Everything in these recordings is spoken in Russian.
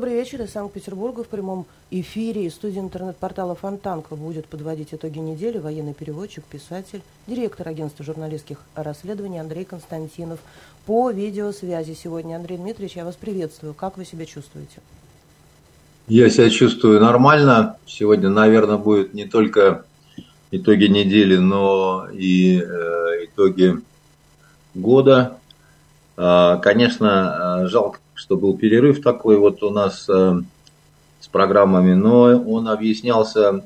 добрый вечер. Из Санкт-Петербурга в прямом эфире студии интернет-портала Фонтанка будет подводить итоги недели военный переводчик, писатель, директор агентства журналистских расследований Андрей Константинов. По видеосвязи сегодня, Андрей Дмитриевич, я вас приветствую. Как вы себя чувствуете? Я себя чувствую нормально. Сегодня, наверное, будет не только итоги недели, но и э, итоги года. Э, конечно, жалко что был перерыв такой вот у нас э, с программами, но он объяснялся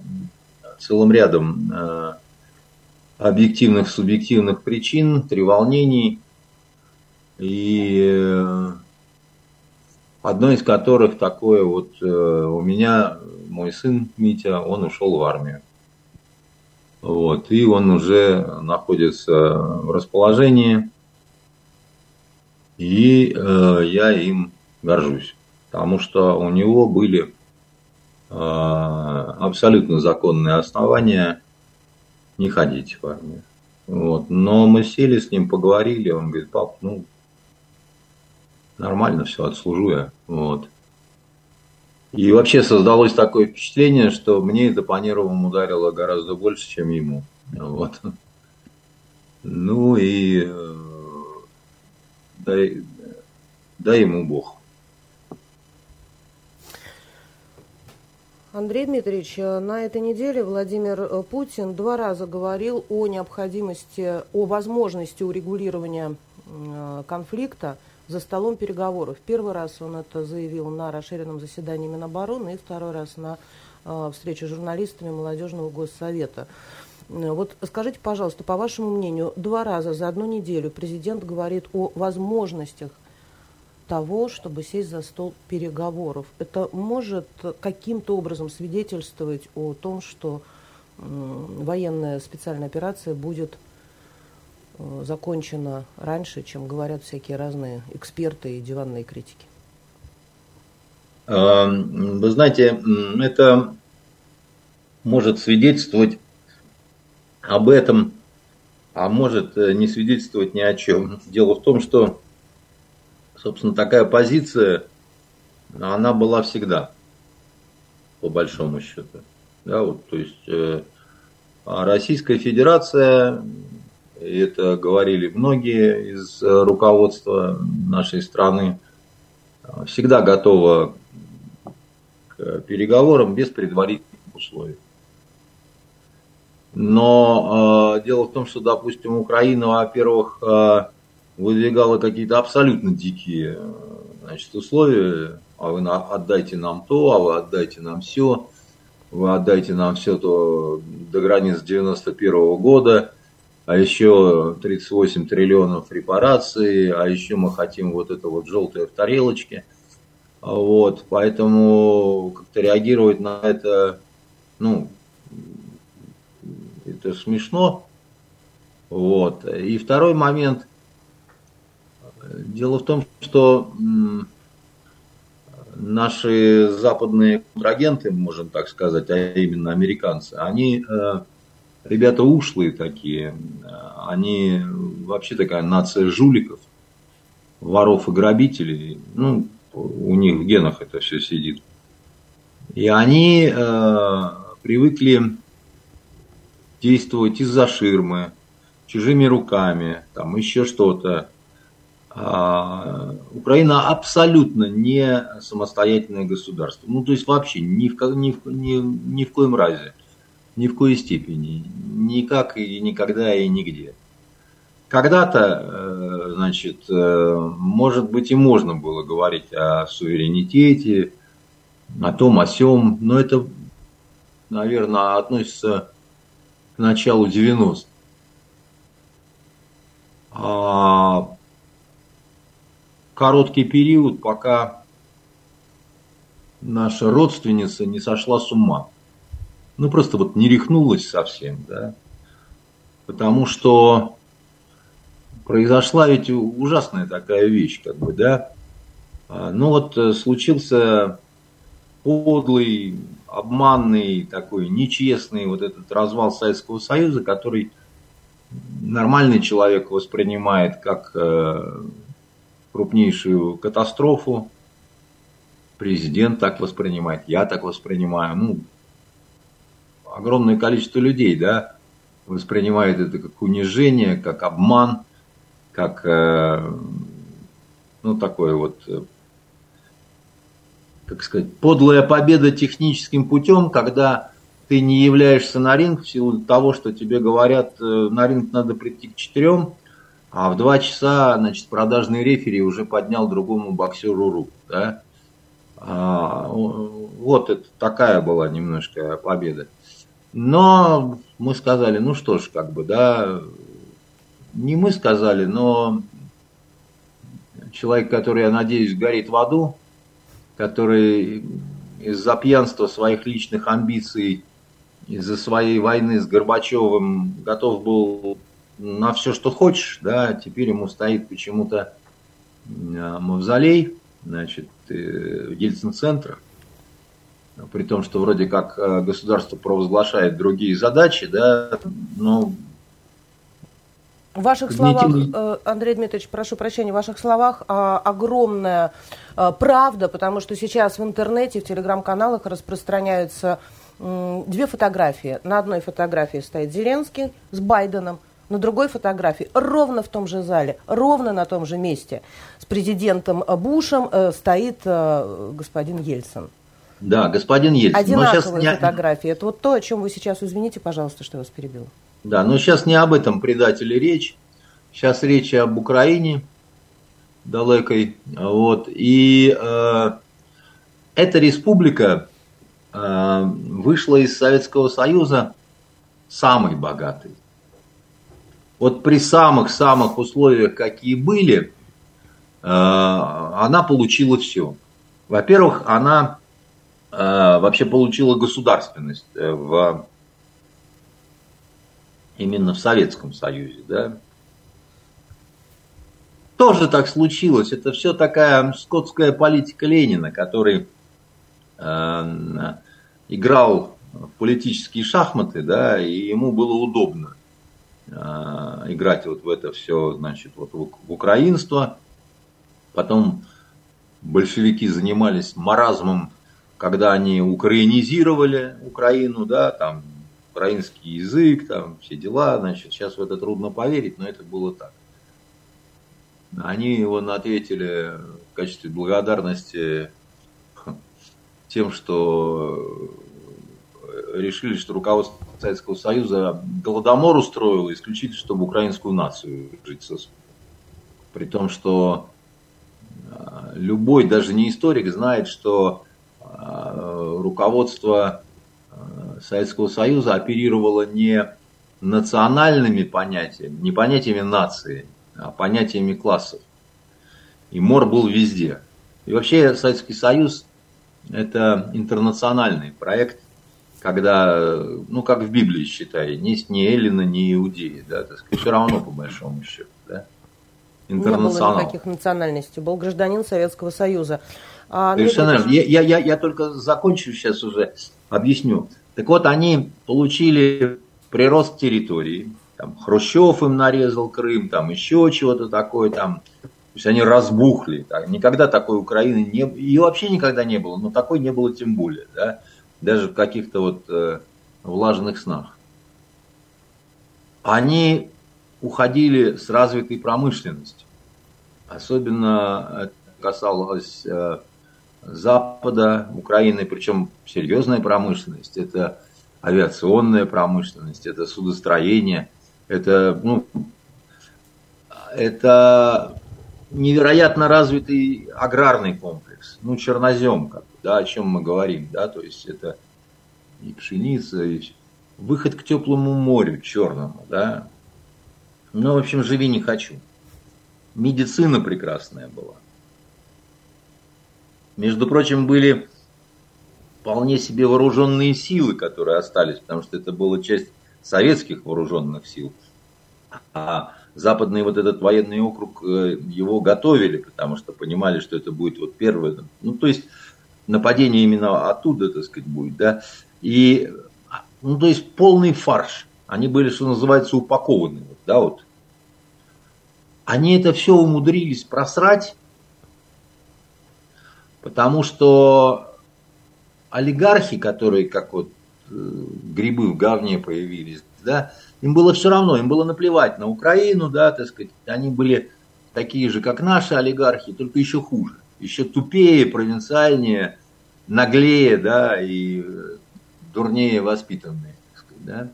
целым рядом э, объективных, субъективных причин, треволнений, и э, одно из которых такое вот у меня, мой сын Митя, он ушел в армию. Вот, и он уже находится в расположении и э, я им горжусь, потому что у него были э, абсолютно законные основания не ходить в армию. Вот. Но мы сели с ним, поговорили, он говорит, пап, ну, нормально все, отслужу я. Вот. И вообще создалось такое впечатление, что мне это по нервам ударило гораздо больше, чем ему. Вот. Ну и э, дай, дай ему Бог. Андрей Дмитриевич, на этой неделе Владимир э, Путин два раза говорил о необходимости, о возможности урегулирования э, конфликта за столом переговоров. Первый раз он это заявил на расширенном заседании Минобороны и второй раз на э, встрече с журналистами Молодежного госсовета. Вот скажите, пожалуйста, по вашему мнению, два раза за одну неделю президент говорит о возможностях того, чтобы сесть за стол переговоров. Это может каким-то образом свидетельствовать о том, что военная специальная операция будет э, закончена раньше, чем говорят всякие разные эксперты и диванные критики? Эм, вы знаете, это может свидетельствовать об этом, а может э, не свидетельствовать ни о чем. Дело в том, что, собственно, такая позиция, она была всегда, по большому счету. Да, вот, то есть э, а Российская Федерация, это говорили многие из руководства нашей страны, всегда готова к переговорам без предварительных условий. Но э, дело в том, что, допустим, Украина, во-первых, э, выдвигала какие-то абсолютно дикие значит, условия. А вы отдайте нам то, а вы отдайте нам все. Вы отдайте нам все то до границ 91 -го года. А еще 38 триллионов репараций, а еще мы хотим вот это вот желтое в тарелочке. Вот, поэтому как-то реагировать на это, ну, это смешно. Вот. И второй момент. Дело в том, что наши западные контрагенты, можем так сказать, а именно американцы, они э, ребята ушлые такие, они вообще такая нация жуликов, воров и грабителей, ну, у них в генах это все сидит. И они э, привыкли действовать из-за ширмы, чужими руками, там еще что-то. А, Украина абсолютно не самостоятельное государство. Ну, то есть вообще ни в, ни, в, ни, ни в коем разе, ни в коей степени, никак и никогда и нигде. Когда-то, э, значит, э, может быть и можно было говорить о суверенитете, о том, о сем, но это, наверное, относится к началу 90-х. А короткий период, пока наша родственница не сошла с ума. Ну, просто вот не рехнулась совсем, да. Потому что произошла ведь ужасная такая вещь, как бы, да. А, ну вот э, случился подлый обманный, такой нечестный вот этот развал Советского Союза, который нормальный человек воспринимает как э, крупнейшую катастрофу. президент так воспринимает, я так воспринимаю, ну, огромное количество людей, да, воспринимает это как унижение, как обман, как, э, ну, такое вот, э, как сказать, подлая победа техническим путем, когда ты не являешься на ринг в силу того, что тебе говорят, э, на ринг надо прийти к четырем, а в два часа, значит, продажный рефери уже поднял другому боксеру руку, да. А, вот это такая была немножко победа. Но мы сказали, ну что ж, как бы, да, не мы сказали, но человек, который, я надеюсь, горит в аду, который из-за пьянства своих личных амбиций, из-за своей войны с Горбачевым готов был на все, что хочешь, да, теперь ему стоит почему-то а, мавзолей, значит, э, Ельцин-центра при том, что вроде как э, государство провозглашает другие задачи, да, но в ваших словах, э, Андрей Дмитриевич, прошу прощения, в ваших словах а, огромная а, правда, потому что сейчас в интернете, в телеграм-каналах распространяются две фотографии. На одной фотографии стоит Зеленский с Байденом, на другой фотографии ровно в том же зале, ровно на том же месте с президентом Бушем э, стоит господин Ельцин. Да, господин Ельцин. Одинаковые сейчас фотографии. Это вот то, о чем вы сейчас, извините, пожалуйста, что я вас перебил. Да, но сейчас не об этом предателе речь. Сейчас речь об Украине далекой. Вот. И э, эта республика э, вышла из Советского Союза самой богатой. Вот при самых-самых условиях, какие были, э, она получила все. Во-первых, она Э, вообще получила государственность э, в, именно в Советском Союзе. Да? Тоже так случилось. Это все такая скотская политика Ленина, который э, играл в политические шахматы, да, и ему было удобно э, играть вот в это все, значит, вот в, украинство. Потом большевики занимались маразмом когда они украинизировали Украину, да, там украинский язык, там все дела, значит, сейчас в это трудно поверить, но это было так. Они его ответили в качестве благодарности тем, что решили, что руководство Советского Союза голодомор устроило исключительно, чтобы украинскую нацию жить сосуд. При том, что а, любой, даже не историк, знает, что Э, руководство Советского Союза оперировало не национальными понятиями, не понятиями нации, а понятиями классов. И мор был везде. И вообще Советский Союз это интернациональный проект, когда, ну как в Библии считай, есть ни Эллина, ни Иудеи, да, так сказать, все равно по большому счету, да. Интернационал. Не было никаких национальностей, был гражданин Советского Союза. А, Совершенно Я, я, я, я только закончу сейчас уже, объясню. Так вот, они получили прирост территории, там, Хрущев им нарезал Крым, там еще чего-то такое, там, то есть они разбухли. Так, никогда такой Украины не было, и вообще никогда не было, но такой не было тем более, да, даже в каких-то вот э, влажных снах. Они уходили с развитой промышленностью. Особенно это касалось э, Запада, Украины, причем серьезная промышленность, это авиационная промышленность, это судостроение, это, ну, это невероятно развитый аграрный комплекс, ну, чернозем, как, да, о чем мы говорим, да, то есть это и пшеница, и выход к теплому морю черному, да, ну, в общем, живи не хочу. Медицина прекрасная была. Между прочим, были вполне себе вооруженные силы, которые остались, потому что это была часть советских вооруженных сил. А западный вот этот военный округ, э, его готовили, потому что понимали, что это будет вот первое. Ну, то есть нападение именно оттуда, так сказать, будет, да. И, ну, то есть полный фарш. Они были, что называется, упакованы, да, вот. Они это все умудрились просрать Потому что олигархи, которые как вот э, грибы в говне появились, да, им было все равно, им было наплевать на Украину, да, так сказать, они были такие же, как наши олигархи, только еще хуже, еще тупее, провинциальнее, наглее, да, и э, дурнее воспитанные, так сказать, да.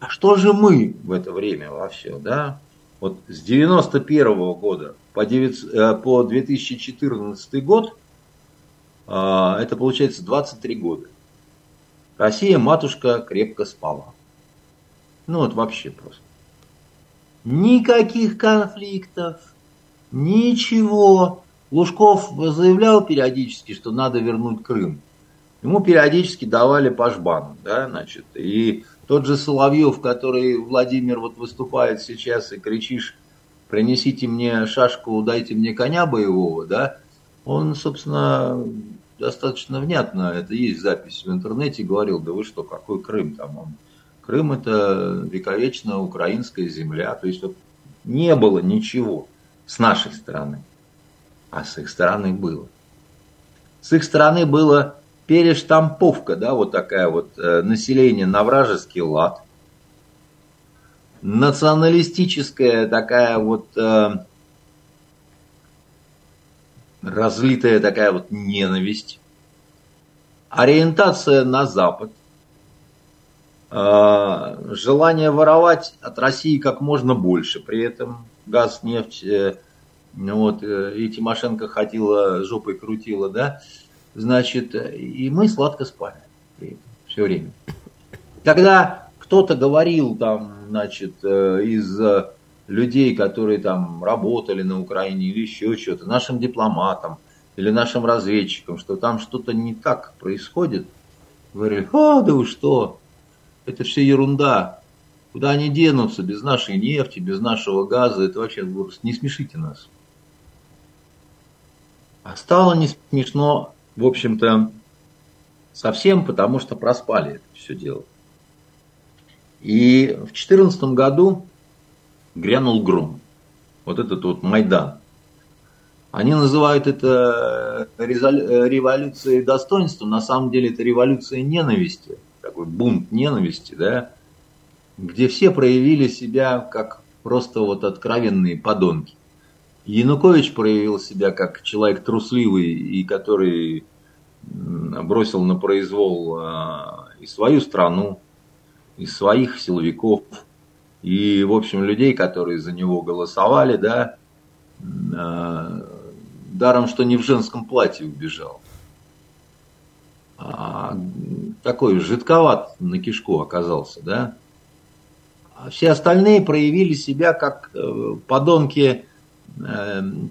А что же мы в это время вообще, да? Вот с 91 года по, 9, э, по 2014 год, а, это получается 23 года. Россия, матушка, крепко спала. Ну вот вообще просто. Никаких конфликтов, ничего. Лужков заявлял периодически, что надо вернуть Крым. Ему периодически давали по жбану, да, значит, и тот же Соловьев, который Владимир вот выступает сейчас и кричишь, принесите мне шашку, дайте мне коня боевого, да, он, собственно, достаточно внятно, это есть запись в интернете, говорил, да вы что, какой Крым там, он, Крым это вековечная украинская земля, то есть вот не было ничего с нашей стороны, а с их стороны было. С их стороны было перештамповка, да, вот такая вот э, население на вражеский лад, националистическая такая вот э, разлитая такая вот ненависть, ориентация на Запад, э, желание воровать от России как можно больше, при этом. Газ, нефть, вот, и Тимошенко ходила, жопой крутила, да, значит, и мы сладко спали все время. Когда кто-то говорил там, значит, э, из людей, которые там работали на Украине или еще что-то, нашим дипломатам или нашим разведчикам, что там что-то не так происходит, говорили, а, да вы что, это все ерунда, куда они денутся? Без нашей нефти, без нашего газа, это вообще не смешите нас. А стало не смешно в общем-то, совсем, потому что проспали это все дело. И в 2014 году грянул гром. Вот этот вот Майдан. Они называют это революцией достоинства. На самом деле это революция ненависти. Такой бунт ненависти, да, где все проявили себя как просто вот откровенные подонки. Янукович проявил себя как человек трусливый и который бросил на произвол а, и свою страну, и своих силовиков, и, в общем, людей, которые за него голосовали, да, а, даром, что не в женском платье убежал. А такой жидковат на кишку оказался, да. А все остальные проявили себя как э, подонки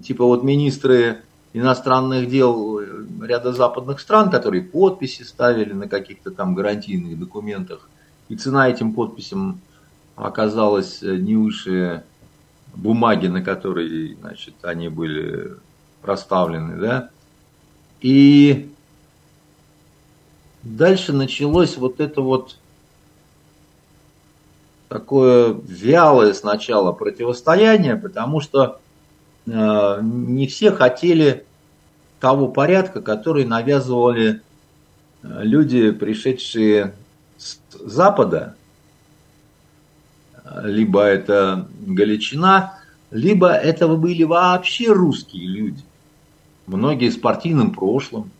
типа вот министры иностранных дел ряда западных стран, которые подписи ставили на каких-то там гарантийных документах, и цена этим подписям оказалась не выше бумаги, на которой значит, они были проставлены, да, и дальше началось вот это вот такое вялое сначала противостояние, потому что Э, не все хотели того порядка, который навязывали э, люди, пришедшие с Запада, либо это Галичина, либо это были вообще русские люди, многие с партийным прошлым,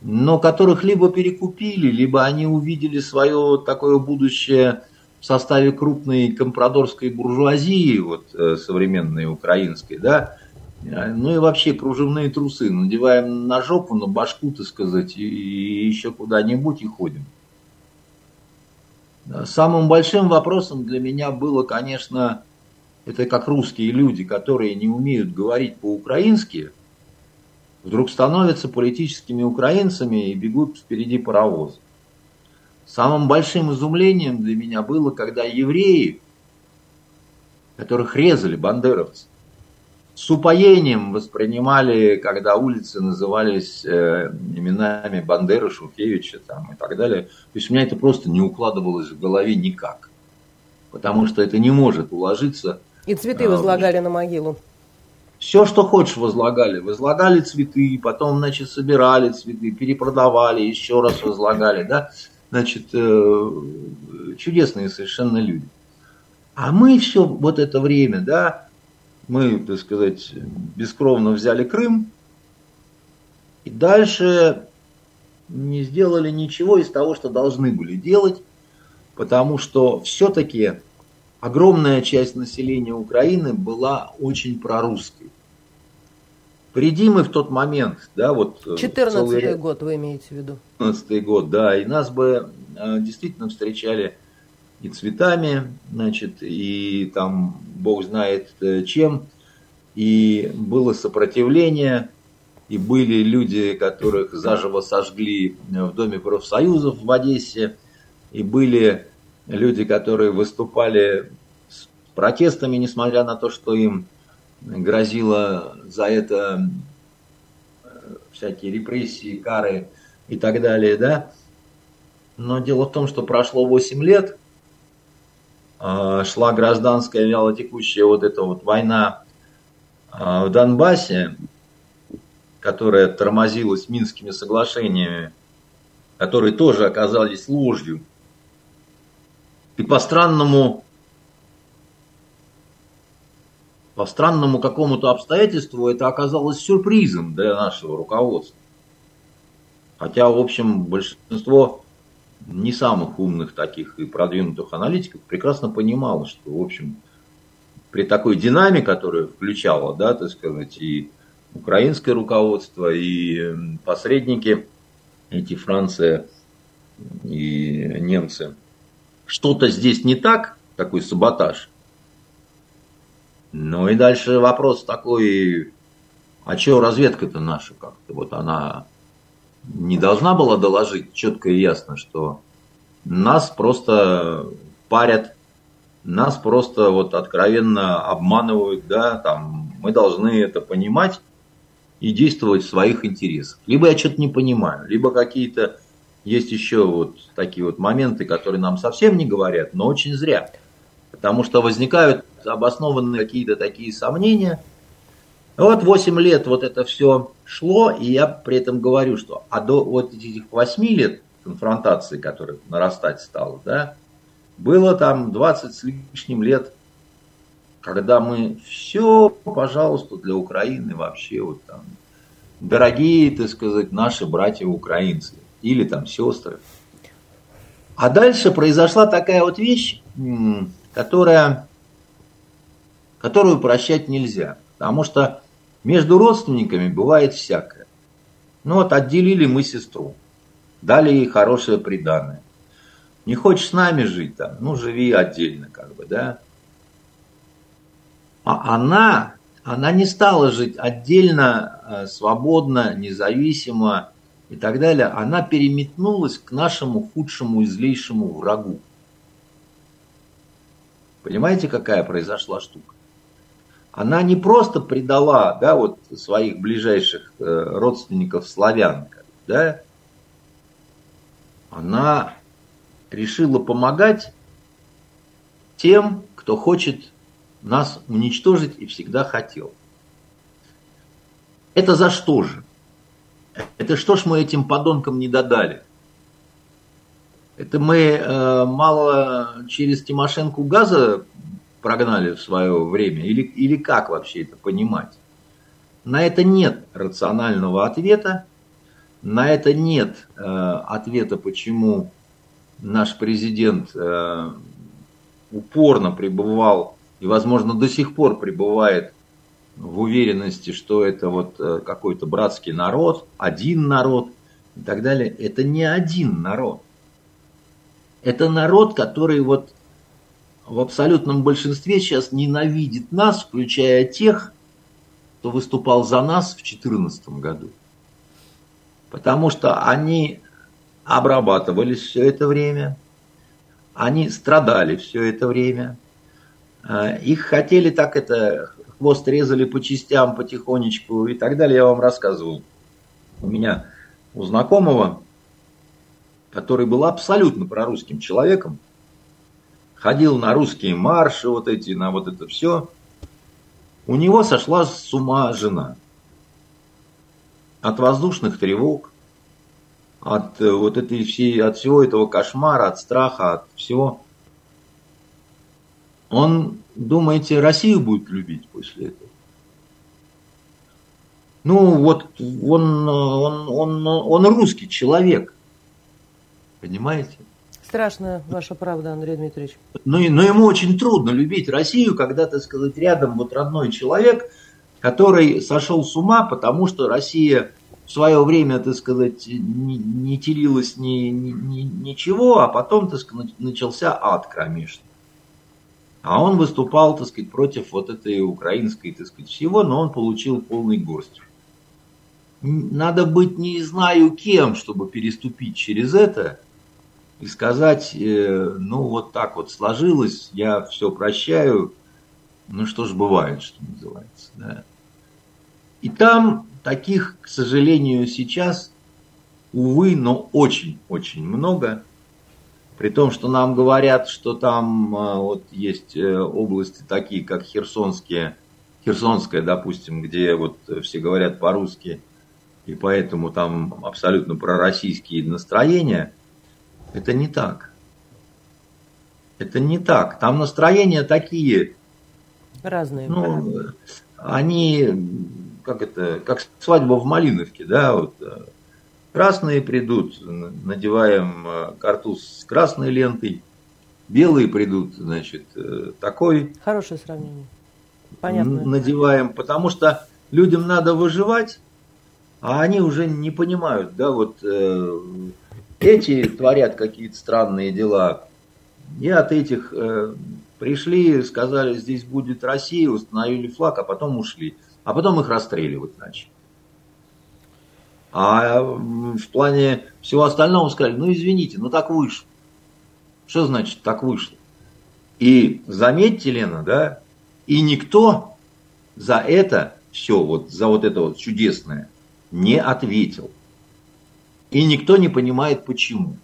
но которых либо перекупили, либо они увидели свое такое будущее в составе крупной компрадорской буржуазии, вот э, современной украинской, да, ну и вообще кружевные трусы надеваем на жопу, на башку, так сказать, и еще куда-нибудь и ходим. Самым большим вопросом для меня было, конечно, это как русские люди, которые не умеют говорить по-украински, вдруг становятся политическими украинцами и бегут впереди паровоза. Самым большим изумлением для меня было, когда евреи, которых резали бандеровцы, с упоением воспринимали, когда улицы назывались э, именами Бандеры, Шухевича там, и так далее. То есть у меня это просто не укладывалось в голове никак. Потому что это не может уложиться. И цветы возлагали на могилу. все, что хочешь, возлагали. Возлагали цветы, потом, значит, собирали цветы, перепродавали, еще раз возлагали, да. Значит, э, чудесные совершенно люди. А мы все вот это время, да, мы, так сказать, бескровно взяли Крым, и дальше не сделали ничего из того, что должны были делать, потому что все-таки огромная часть населения Украины была очень прорусской. Приди мы в тот момент, да, вот... 14 э, целый... год вы имеете в виду? 14 год, да, и нас бы э, действительно встречали и цветами, значит, и там бог знает э, чем, и было сопротивление, и были люди, которых заживо сожгли в Доме профсоюзов в Одессе, и были люди, которые выступали с протестами, несмотря на то, что им грозило за это э, всякие репрессии, кары и так далее, да. Но дело в том, что прошло 8 лет, э, шла гражданская вялотекущая вот эта вот война э, в Донбассе, которая тормозилась Минскими соглашениями, которые тоже оказались ложью. И по странному по странному какому-то обстоятельству это оказалось сюрпризом для нашего руководства. Хотя, в общем, большинство не самых умных таких и продвинутых аналитиков прекрасно понимало, что, в общем, при такой динамике, которая включала, да, так сказать, и украинское руководство, и посредники, эти Франция и немцы, что-то здесь не так, такой саботаж, ну и дальше вопрос такой, а что разведка-то наша как-то? Вот она не должна была доложить четко и ясно, что нас просто парят, нас просто вот откровенно обманывают, да, там мы должны это понимать и действовать в своих интересах. Либо я что-то не понимаю, либо какие-то есть еще вот такие вот моменты, которые нам совсем не говорят, но очень зря. Потому что возникают обоснованные какие-то такие сомнения. Вот 8 лет вот это все шло, и я при этом говорю, что а до вот этих 8 лет конфронтации, которая нарастать стала, да, было там 20 с лишним лет, когда мы все, пожалуйста, для Украины вообще вот там, дорогие, так сказать, наши братья украинцы или там сестры. А дальше произошла такая вот вещь, которая которую прощать нельзя. Потому что между родственниками бывает всякое. Ну вот отделили мы сестру, дали ей хорошее приданное. Не хочешь с нами жить там, ну живи отдельно как бы, да. А она, она не стала жить отдельно, э, свободно, независимо и так далее. Она переметнулась к нашему худшему и злейшему врагу. Понимаете, какая произошла штука? она не просто предала да, вот своих ближайших э, родственников славян, да, она решила помогать тем, кто хочет нас уничтожить и всегда хотел. Это за что же? Это что ж мы этим подонкам не додали? Это мы э, мало через Тимошенко газа прогнали в свое время? Или, или как вообще это понимать? На это нет рационального ответа. На это нет э, ответа, почему наш президент э, упорно пребывал и, возможно, до сих пор пребывает в уверенности, что это вот какой-то братский народ, один народ и так далее. Это не один народ. Это народ, который вот в абсолютном большинстве сейчас ненавидит нас, включая тех, кто выступал за нас в 2014 году. Потому что они обрабатывались все это время, они страдали все это время, а, их хотели так это, хвост резали по частям потихонечку и так далее, я вам рассказывал. У меня у знакомого, который был абсолютно прорусским человеком, ходил на русские марши, вот эти, на вот это все. У него сошла с ума жена. От воздушных тревог, от э, вот этой всей, от всего этого кошмара, от страха, от всего. Он, думаете, Россию будет любить после этого? Ну, вот он, он, он, он русский человек. Понимаете? Страшная ваша правда, Андрей Дмитриевич. Но, ну но ему очень трудно любить Россию, когда, так сказать, рядом вот родной человек, который сошел с ума, потому что Россия в свое время, так сказать, не, не телилась ни, ни, ни, ничего, а потом, так сказать, начался ад кромешный. А он выступал, так сказать, против вот этой украинской, так сказать, всего, но он получил полный горсть надо быть не знаю кем, чтобы переступить через это и сказать, э, ну вот так вот сложилось, я все прощаю, ну что ж бывает, что называется. Да. И там таких, к сожалению, сейчас, увы, но очень-очень много. При том, что нам говорят, что там а, вот есть э, области такие, как Херсонские, Херсонская, допустим, где вот все говорят по-русски – и поэтому там абсолютно пророссийские настроения, это не так. Это не так. Там настроения такие. Разные. Ну, они, как это, как свадьба в Малиновке, да, вот. Э, красные придут, надеваем э, картуз с красной лентой, белые придут, значит, э, такой. Хорошее сравнение. Понятно. Надеваем, потому что людям надо выживать, а они уже не понимают, да, вот эти творят какие-то странные дела, и от этих э, пришли, сказали, здесь будет Россия, установили флаг, а потом ушли, а потом их расстреливать начали. А в плане всего остального сказали, ну извините, ну так вышло. Что значит так вышло? И заметьте, Лена, да, и никто за это все, вот за вот это вот чудесное, не ответил. И никто не понимает почему.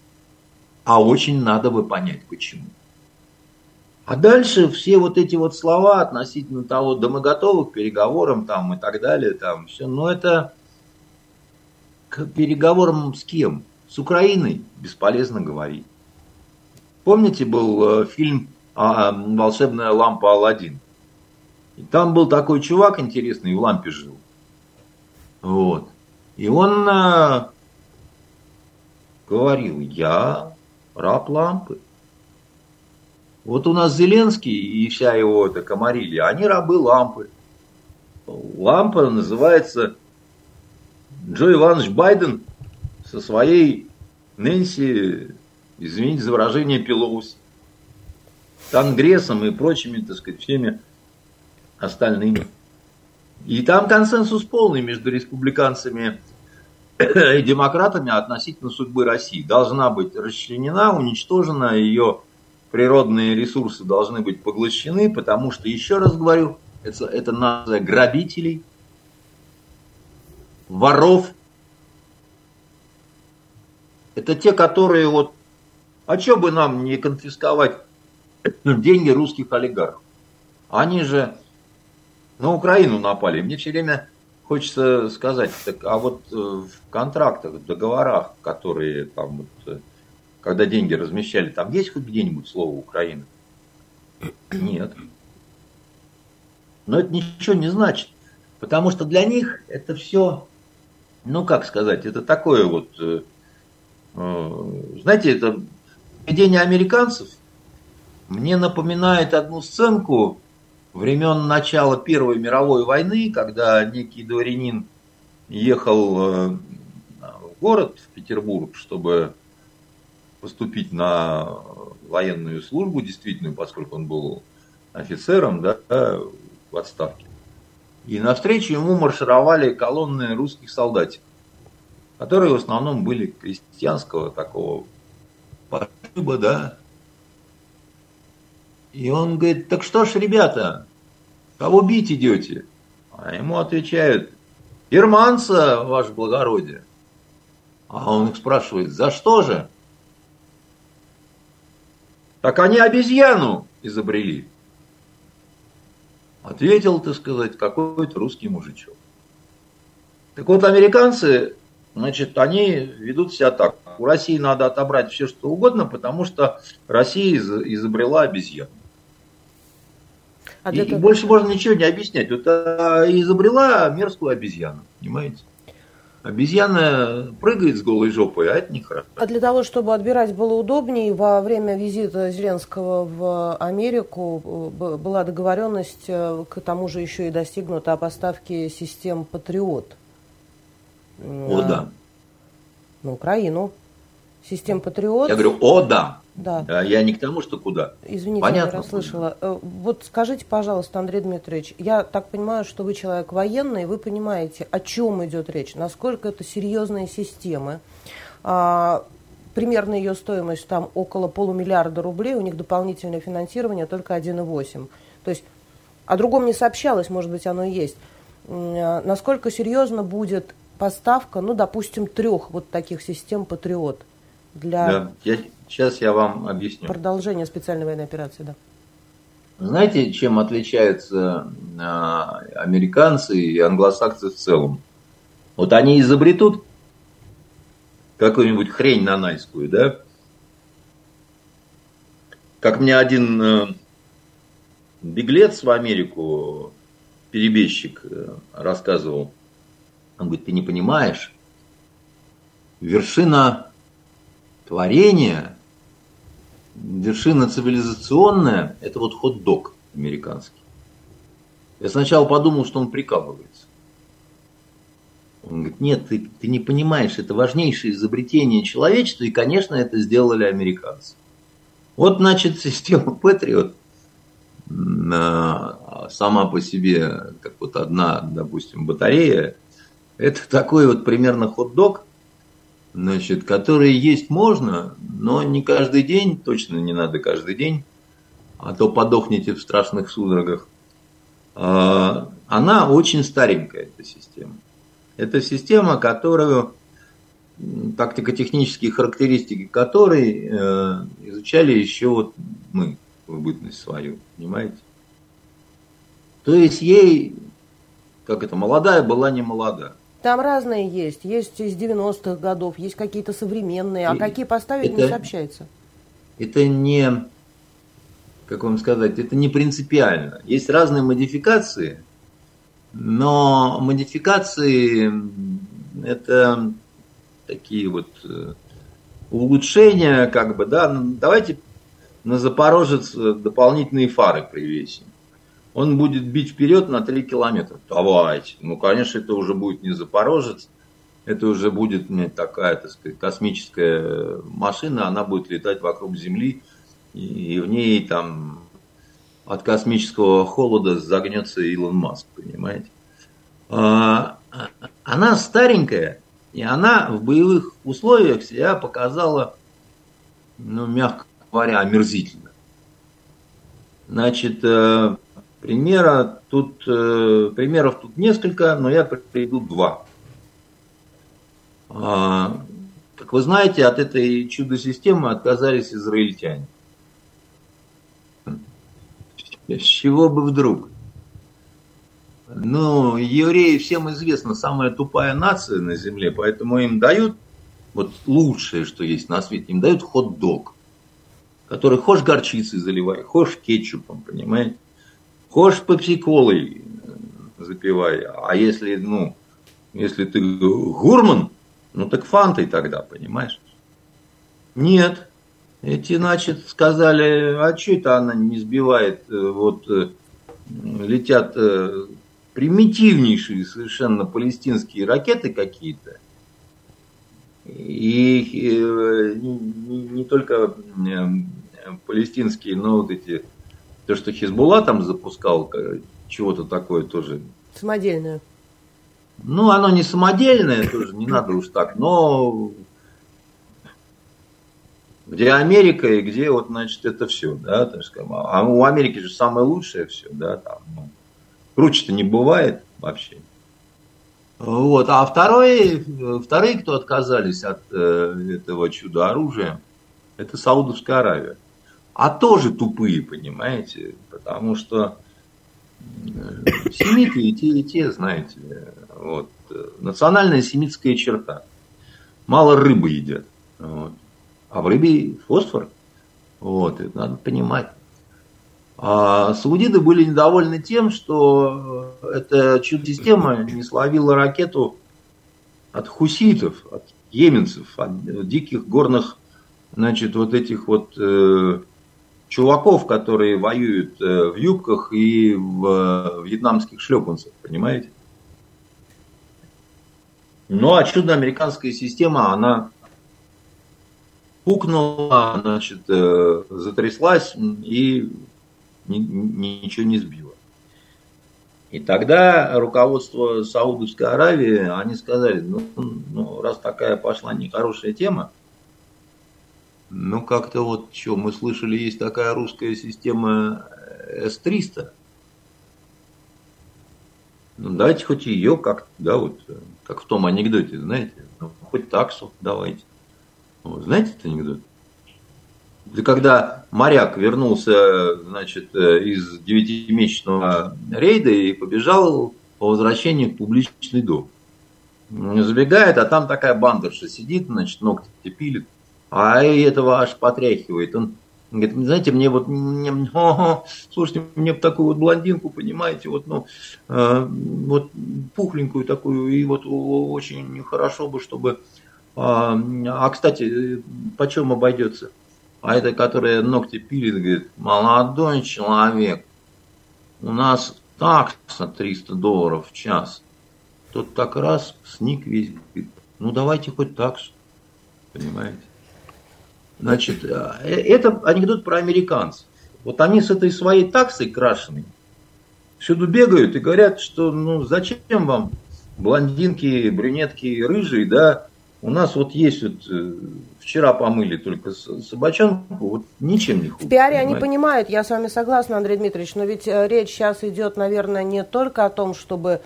А очень надо бы понять почему. А дальше все вот эти вот слова относительно того, да мы готовы к переговорам там и так далее, там все, но это к переговорам с кем? С Украиной бесполезно говорить. Помните, был э, фильм а, «Волшебная лампа Алладин»? И там был такой чувак интересный, в лампе жил. Вот. И он а, говорил, я раб лампы. Вот у нас Зеленский и вся его эта комарилья, они рабы лампы. Лампа называется Джо Иванович Байден со своей Нэнси, извините за выражение, Пелоуси, Конгрессом и прочими, так сказать, всеми остальными. И там консенсус полный между республиканцами и демократами относительно судьбы России. Должна быть расчленена, уничтожена, ее природные ресурсы должны быть поглощены, потому что, еще раз говорю, это, это нация грабителей, воров. Это те, которые вот, а что бы нам не конфисковать деньги русских олигархов? Они же на Украину напали. Мне все время хочется сказать, так, а вот э, в контрактах, в договорах, которые там, вот, э, когда деньги размещали, там есть хоть где-нибудь слово Украина? Нет. Но это ничего не значит, потому что для них это все, ну как сказать, это такое вот, э, знаете, это поведение американцев мне напоминает одну сценку времен начала Первой мировой войны, когда некий дворянин ехал э, в город, в Петербург, чтобы поступить на военную службу, действительно, поскольку он был офицером да, в отставке. И навстречу ему маршировали колонны русских солдатиков, которые в основном были крестьянского такого пошиба, да, и он говорит, так что ж, ребята, кого бить идете? А ему отвечают, германца, ваше благородие. А он их спрашивает, за что же? Так они обезьяну изобрели. Ответил, так сказать, какой-то русский мужичок. Так вот, американцы, значит, они ведут себя так. У России надо отобрать все, что угодно, потому что Россия изобрела обезьяну. А и, того... больше можно ничего не объяснять. Вот а, изобрела мерзкую обезьяну, понимаете? Обезьяна прыгает с голой жопой, а это нехорошо. А для того, чтобы отбирать было удобнее, во время визита Зеленского в Америку э, была договоренность, э, к тому же еще и достигнута о поставке систем «Патриот». О, да. На Украину. Систем «Патриот». Я говорю, о, да. Да. А я не к тому, что куда. Извините, Понятно, я расслышала. Э, вот скажите, пожалуйста, Андрей Дмитриевич, я так понимаю, что вы человек военный, вы понимаете, о чем идет речь, насколько это серьезные системы. А, примерно ее стоимость там около полумиллиарда рублей, у них дополнительное финансирование только 1,8. То есть о другом не сообщалось, может быть, оно и есть. А, насколько серьезно будет поставка, ну, допустим, трех вот таких систем «Патриот» для... Да, я, Сейчас я вам объясню. Продолжение специальной военной операции, да. Знаете, чем отличаются а, американцы и англосаксы в целом? Вот они изобретут какую-нибудь хрень нанайскую, да? Как мне один э, беглец в Америку, перебежчик, э, рассказывал. Он говорит, ты не понимаешь, вершина творения вершина цивилизационная – это вот хот-дог американский. Я сначала подумал, что он прикалывается. Он говорит, нет, ты, ты не понимаешь, это важнейшее изобретение человечества, и, конечно, это сделали американцы. Вот, значит, система Patriot сама по себе, как вот одна, допустим, батарея, это такой вот примерно хот-дог, значит, которые есть можно, но не каждый день, точно не надо каждый день, а то подохнете в страшных судорогах. А, она очень старенькая, эта система. Это система, которую тактико-технические характеристики которой э, изучали еще вот мы в бытность свою, понимаете? То есть ей, как это, молодая была не молода. Там разные есть. Есть из 90-х годов, есть какие-то современные. А И какие поставить это, не сообщается. Это не, как вам сказать, это не принципиально. Есть разные модификации, но модификации это такие вот э, улучшения, как бы, да, ну, давайте на Запорожец дополнительные фары привесим он будет бить вперед на 3 километра. Давайте. Ну, конечно, это уже будет не Запорожец, это уже будет не такая, так сказать, космическая машина, она будет летать вокруг Земли, и в ней там от космического холода загнется Илон Маск, понимаете? А, она старенькая, и она в боевых условиях себя показала, ну, мягко говоря, омерзительно. Значит, э, Примера тут, э, примеров тут несколько, но я приведу два. А, как вы знаете, от этой чудо-системы отказались израильтяне. С чего бы вдруг? Ну, евреи всем известно, самая тупая нация на земле, поэтому им дают вот лучшее, что есть на свете, им дают хот-дог, который хошь горчицей заливай, хошь кетчупом, понимаете? Хочешь пепси-колой запивай, а если, ну, если ты гурман, ну так фантой тогда, понимаешь? Нет. Эти, значит, сказали, а что это она не сбивает, э, вот э, летят э, примитивнейшие совершенно палестинские ракеты какие-то. И не, не только палестинские, но вот эти то, что Хизбулла там запускал, чего-то такое тоже. Самодельное. Ну, оно не самодельное, тоже не надо уж так, но где Америка и где вот, значит, это все, да, так сказать. А у Америки же самое лучшее все, да, там, ну, круче-то не бывает вообще. Вот, а второй, вторые, кто отказались от э, этого чудо-оружия, это Саудовская Аравия а тоже тупые, понимаете, потому что Семиты и те, и те, знаете. Вот. Национальная семитская черта. Мало рыбы едят. Вот. А в рыбе фосфор. Вот, это надо понимать. А саудиты были недовольны тем, что эта чудо-система не словила ракету от хуситов, от йеменцев, от диких горных, значит, вот этих вот э, чуваков, которые воюют э, в юбках и в э, вьетнамских шлепанцах, понимаете? Ну, а чудо-американская система, она пукнула, значит, э, затряслась и ни, ничего не сбило. И тогда руководство Саудовской Аравии, они сказали, ну, ну раз такая пошла нехорошая тема, ну как-то вот, что, мы слышали, есть такая русская система С-300. Ну давайте хоть ее как, да, вот, как в том анекдоте, знаете, ну, хоть таксу давайте. Знаете этот анекдот? Это когда моряк вернулся, значит, э, из девятимесячного рейда и побежал по возвращении в публичный дом. Забегает, а там такая бандерша сидит, значит, ногти пилит, а этого аж потряхивает. Он говорит, знаете, мне вот, мне, о, слушайте, мне такую вот блондинку, понимаете, вот, ну, э, вот пухленькую такую, и вот очень хорошо бы, чтобы а, а кстати, почем обойдется? А это, которая ногти пилит, говорит, молодой человек, у нас такса 300 долларов в час. Тот так раз сник весь, говорит, ну давайте хоть таксу, понимаете? Значит, э, это анекдот про американцев. Вот они с этой своей таксой крашеной всюду бегают и говорят, что ну зачем вам блондинки, брюнетки, рыжие, да, у нас вот есть вот э, вчера помыли только собачонку, вот ничем не хуже. В пиаре понимаете? они понимают, я с вами согласна, Андрей Дмитриевич, но ведь э, речь сейчас идет, наверное, не только о том, чтобы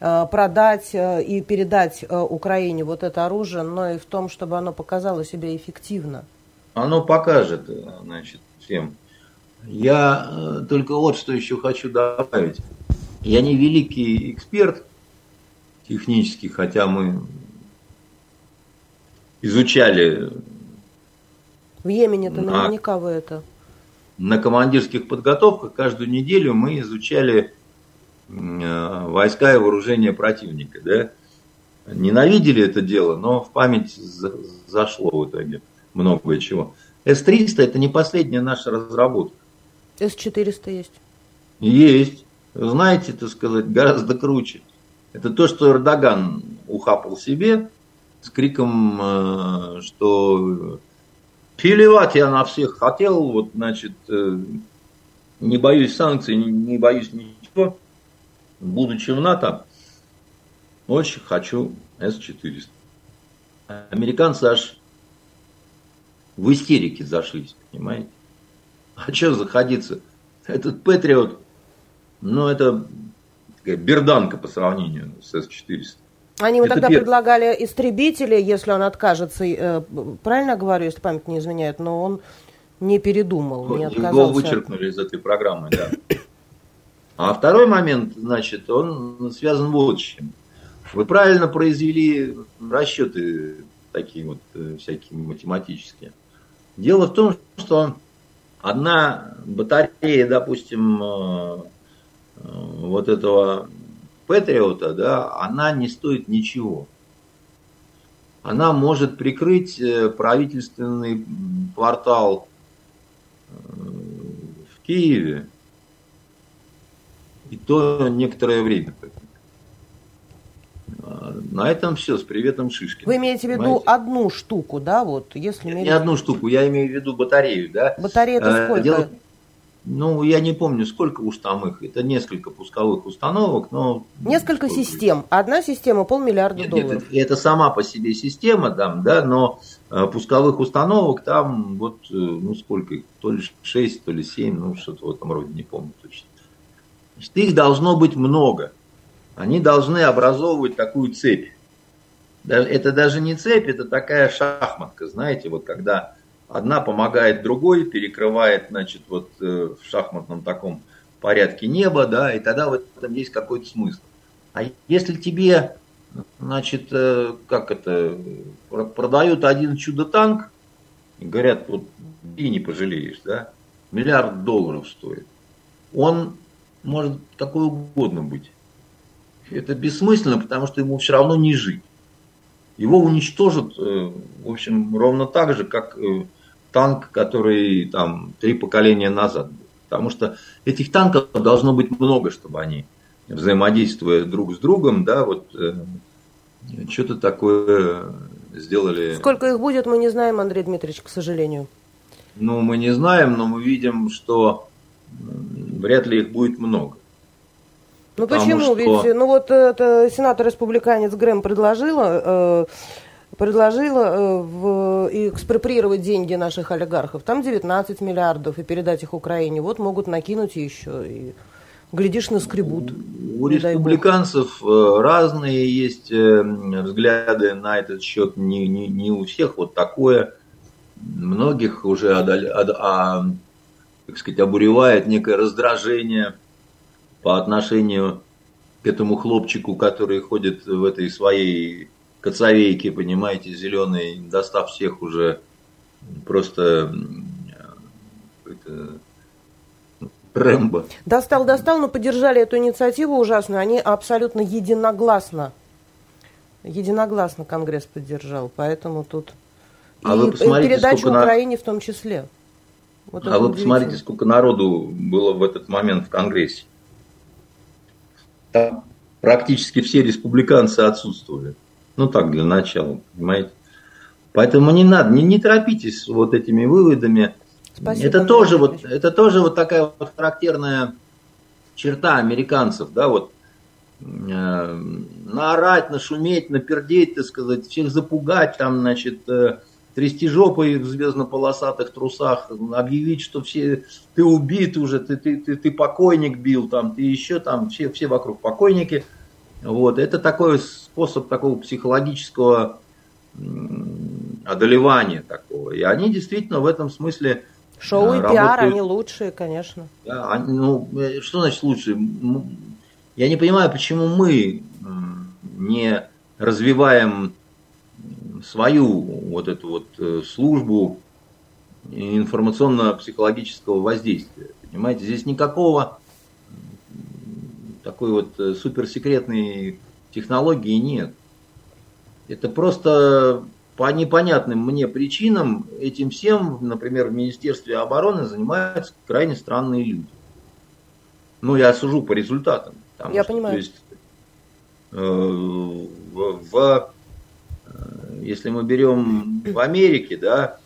э, продать и передать Украине вот это оружие, но и в том, чтобы оно показало себя эффективно. Оно покажет, значит, всем. Я только вот что еще хочу добавить. Я не великий эксперт технический, хотя мы изучали... В Йемене-то на, наверняка вы это... На командирских подготовках каждую неделю мы изучали э, войска и вооружение противника. Да? Ненавидели это дело, но в память зашло в итоге многое чего. С-300 это не последняя наша разработка. С-400 есть? Есть. Знаете, так сказать, гораздо круче. Это то, что Эрдоган ухапал себе, с криком, э, что плевать я на всех хотел, вот, значит, э, не боюсь санкций, не боюсь ничего. Будучи в НАТО, очень хочу С-400. Американцы аж в истерике зашлись, понимаете? А что заходиться? Этот Патриот, ну, это такая берданка по сравнению с С-400. Они ему тогда первое. предлагали истребители, если он откажется, э, правильно говорю, если память не изменяет, но он не передумал, не отказался. Его вычеркнули из этой программы, да. А второй момент, значит, он связан вот с чем. Вы правильно произвели расчеты такие вот э, всякие математические. Дело в том, что одна батарея, допустим, э, вот этого Патриота, да, она не стоит ничего. Она может прикрыть э, правительственный квартал э, в Киеве, и то некоторое время. На этом все, с приветом Шишкин. Вы имеете в виду понимаете? одну штуку, да, вот, если... Не одну штуку, я имею в виду батарею, да. Батарея это э, сколько? Дело, ну, я не помню, сколько уж там их. Это несколько пусковых установок, но... Несколько систем. Одна система полмиллиарда нет, долларов. Нет, это сама по себе система, там, да, но э, пусковых установок там вот, э, ну, сколько их, то ли 6, то ли 7, ну, что-то в этом роде, не помню точно. Значит, их должно быть много. Они должны образовывать такую цепь. Это даже не цепь, это такая шахматка, знаете, вот когда Одна помогает другой, перекрывает, значит, вот э, в шахматном таком порядке неба, да, и тогда в этом есть какой-то смысл. А если тебе, значит, э, как это, продают один чудо-танк, и говорят, вот и не пожалеешь, да, миллиард долларов стоит, он может какой угодно быть. Это бессмысленно, потому что ему все равно не жить. Его уничтожат, э, в общем, ровно так же, как э, танк, который там три поколения назад был. Потому что этих танков должно быть много, чтобы они, взаимодействуя друг с другом, да, вот э, что-то такое сделали. Сколько их будет, мы не знаем, Андрей Дмитриевич, к сожалению. Ну, мы не знаем, но мы видим, что вряд ли их будет много. Ну почему? Что... Ведь, ну вот это сенатор-республиканец Грэм предложила, э, предложила э, в, экспроприировать деньги наших олигархов. Там 19 миллиардов и передать их Украине. Вот могут накинуть еще и глядишь, наскребут. У республиканцев э, разные есть э, взгляды на этот счет. Не, не, не у всех вот такое. Многих уже одоль, од, а, так сказать, обуревает некое раздражение – по отношению к этому хлопчику, который ходит в этой своей коцовейке, понимаете, зеленой, достав всех уже просто Рэмбо. Достал, достал, но поддержали эту инициативу ужасную. Они абсолютно единогласно, единогласно Конгресс поддержал. Поэтому тут а и, вы посмотрите, передачу Украине на... в том числе. Вот а вы посмотрите, сколько народу было в этот момент в Конгрессе там практически все республиканцы отсутствовали. Ну так, для начала, понимаете. Поэтому не надо, не, не торопитесь с вот этими выводами. Спасибо, это тоже вот, это тоже вот такая вот характерная черта американцев, да, вот э, наорать, нашуметь, напердеть, так сказать, всех запугать, там, значит, э, трясти жопой в звездно-полосатых трусах, объявить, что все, ты убит уже, ты, ты, ты, ты покойник бил, там, ты еще там, все, все вокруг покойники. Вот. Это такой способ такого психологического одолевания такого. И они действительно в этом смысле Шоу и работают. пиар, они лучшие, конечно. Да, они, ну, э, что значит лучшие? Я не понимаю, почему мы не развиваем свою вот эту вот э, службу информационно-психологического воздействия. Понимаете, здесь никакого такой вот э, суперсекретной технологии нет. Это просто по непонятным мне причинам этим всем, например, в Министерстве обороны занимаются крайне странные люди. Ну, я сужу по результатам. Я что, понимаю. То есть, э, в, в если мы берем в Америке, да,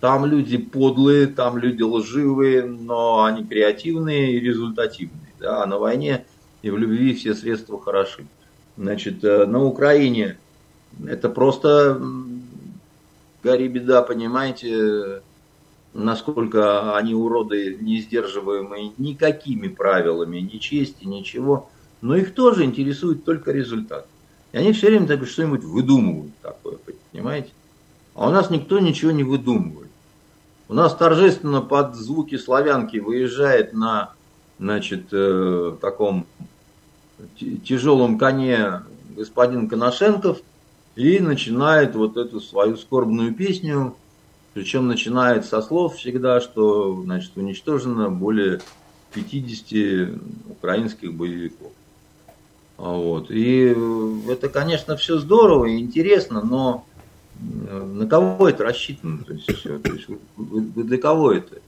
там люди подлые, там люди лживые, но они креативные и результативные. Да, а на войне и в любви все средства хороши. Значит, э, на Украине это просто гори беда, понимаете, насколько они уроды не сдерживаемые никакими правилами, ни чести, ничего. Но их тоже интересует только результат. И они все время так что-нибудь выдумывают такое, понимаете? А у нас никто ничего не выдумывает. У нас торжественно под звуки славянки выезжает на значит, э, таком тяжелом коне господин Коношенков и начинает вот эту свою скорбную песню, причем начинает со слов всегда, что значит, уничтожено более 50 украинских боевиков. Вот. И э, это, конечно, все здорово и интересно, но э, на кого это рассчитано? То есть, все, то есть, для кого это?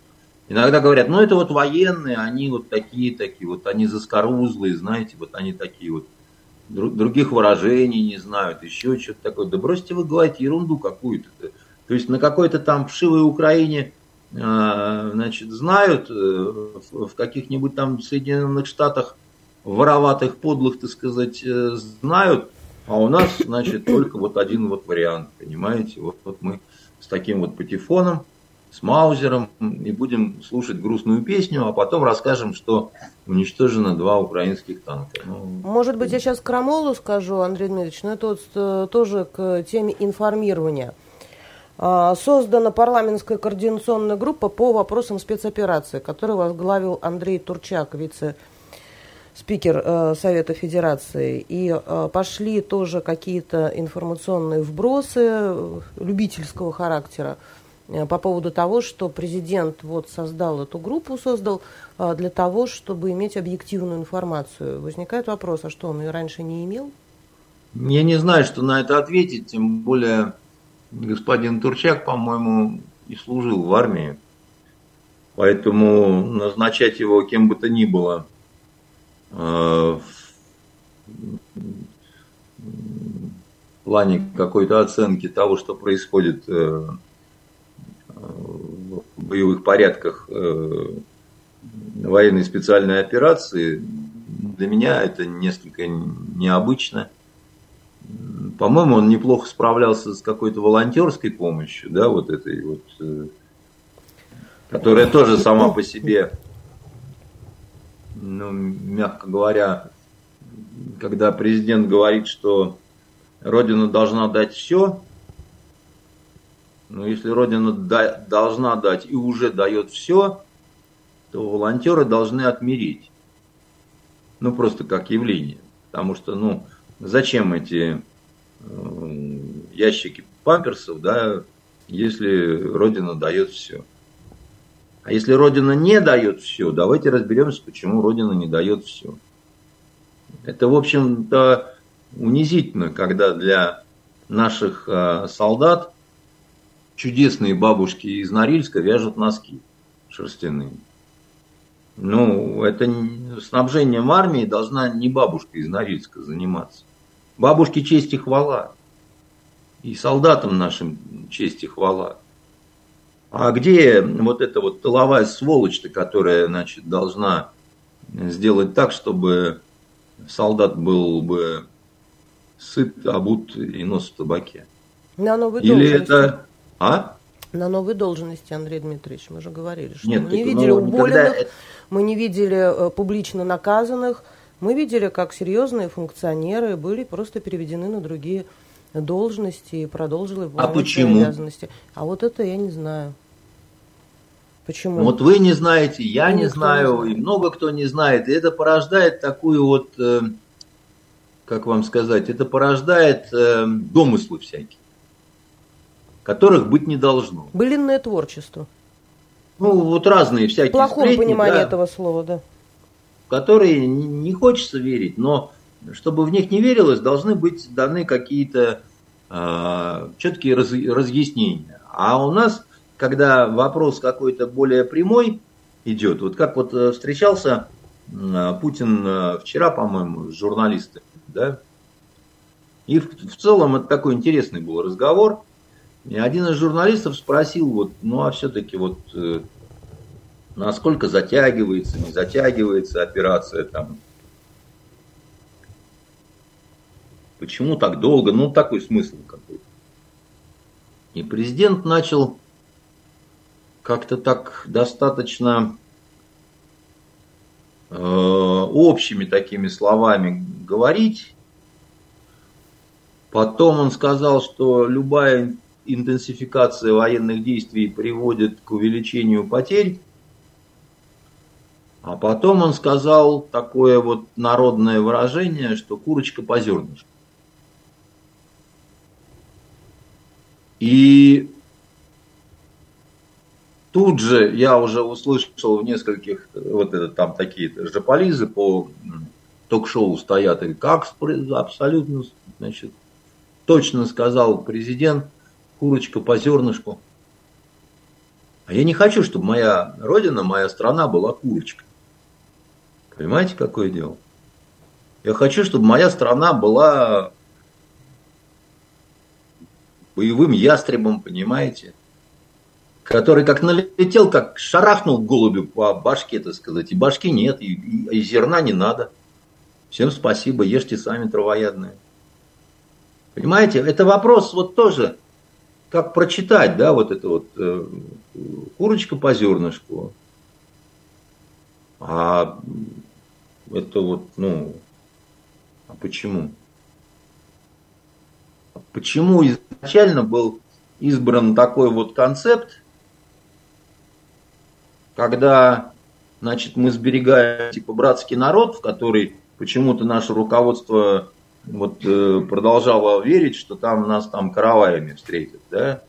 Иногда говорят, ну это вот военные, они вот такие, такие, вот они заскорузлые, знаете, вот они такие вот, других выражений не знают, еще что-то такое. Да бросьте вы говорить ерунду какую-то. То есть на какой-то там вшивой Украине а, значит, знают э, в каких-нибудь там Соединенных Штатах вороватых, подлых, так сказать, э, знают, а у нас, значит, только вот один вот вариант, понимаете? Вот, вот мы с таким вот патефоном, с Маузером и будем слушать грустную песню, а потом расскажем, что уничтожено два украинских танка. Ну, Может быть, я сейчас крамолу скажу, Андрей Дмитриевич, но это вот э, тоже к теме информирования. А, создана парламентская координационная группа по вопросам спецоперации, которую возглавил Андрей Турчак, вице-спикер э, Совета Федерации. И э, пошли тоже какие-то информационные вбросы э, любительского характера по поводу того, что президент вот создал эту группу, создал для того, чтобы иметь объективную информацию. Возникает вопрос, а что, он ее раньше не имел? Я не знаю, что на это ответить, тем более господин Турчак, по-моему, и служил в армии. Поэтому назначать его кем бы то ни было э, плане какой-то оценки того, что происходит э, в боевых порядках э, военной специальной операции, для меня это несколько необычно. По-моему, он неплохо справлялся с какой-то волонтерской помощью, да, вот этой вот, э, которая тоже сама по себе, ну, мягко говоря, когда президент говорит, что Родина должна дать все, но если Родина да, должна дать и уже дает все, то волонтеры должны отмереть. Ну, просто как явление. Потому что, ну, зачем эти э, ящики памперсов, да, если Родина дает все. А если Родина не дает все, давайте разберемся, почему Родина не дает все. Это, в общем-то, унизительно, когда для наших э, солдат чудесные бабушки из Норильска вяжут носки шерстяные. Ну, это снабжением армии должна не бабушка из Норильска заниматься. Бабушке честь и хвала. И солдатам нашим честь и хвала. А где вот эта вот тыловая сволочь-то, которая, значит, должна сделать так, чтобы солдат был бы сыт, обут и нос в табаке? На новой Или это... А? На новой должности, Андрей Дмитриевич, мы же говорили, что Нет, мы не видели ну, уволенных, никогда... мы не видели э, публично наказанных, мы видели, как серьезные функционеры были просто переведены на другие должности и продолжили а почему? обязанности. А вот это я не знаю. Почему? Вот вы не знаете, я ну, не знаю, не и много кто не знает. И это порождает такую вот, э, как вам сказать, это порождает э, домыслы всякие которых быть не должно. Былинное творчество. Ну, вот разные всякие В плохом сплетни, понимании да, этого слова, да. В которые не хочется верить, но чтобы в них не верилось, должны быть даны какие-то э, четкие раз, разъяснения. А у нас, когда вопрос какой-то более прямой идет, вот как вот э, встречался э, Путин э, вчера, по-моему, с журналистами, да, и в, целом это такой интересный был разговор. И один из журналистов спросил, вот, ну а все-таки вот насколько затягивается, не затягивается операция там. Почему так долго? Ну, такой смысл какой-то. И президент начал как-то так достаточно э, общими такими словами говорить. Потом он сказал, что любая интенсификация военных действий приводит к увеличению потерь. А потом он сказал такое вот народное выражение, что курочка по зернышку. И тут же я уже услышал в нескольких, вот это там такие жополизы по ток-шоу стоят, и как абсолютно, значит, точно сказал президент, курочка по зернышку. А я не хочу, чтобы моя родина, моя страна была курочкой. Понимаете, какое дело? Я хочу, чтобы моя страна была боевым ястребом, понимаете? Который как налетел, как шарахнул голубю по башке, так сказать. И башки нет, и, и, и зерна не надо. Всем спасибо, ешьте сами травоядные. Понимаете, это вопрос вот тоже как прочитать, да, вот это вот э, курочка по зернышку. А это вот, ну, а почему? Почему изначально был избран такой вот концепт, когда значит, мы сберегаем типа братский народ, в который почему-то наше руководство вот, э, продолжало верить, что там нас там караваями встретят, да?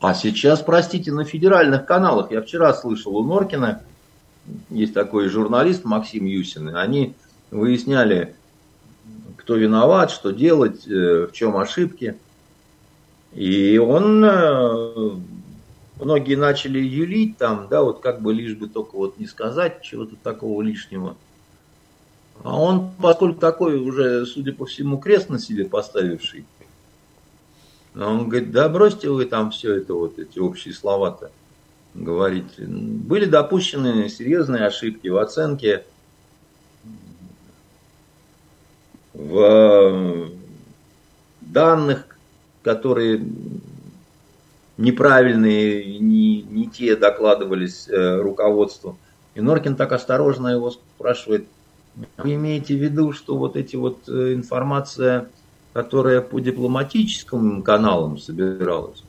А сейчас, простите, на федеральных каналах, я вчера слышал у Норкина, есть такой журналист Максим Юсин, они выясняли, кто виноват, что делать, э, в чем ошибки. И он, э, многие начали юлить там, да, вот как бы лишь бы только вот не сказать чего-то такого лишнего. А он, поскольку такой уже, судя по всему, крест на себе поставивший, он говорит, да бросьте вы там все это, вот эти общие слова-то говорить. Были допущены серьезные ошибки в оценке, в данных, которые неправильные, не, не те докладывались э, руководству. И Норкин так осторожно его спрашивает, вы имеете в виду, что вот эти вот э, информация которая по дипломатическим каналам собиралась.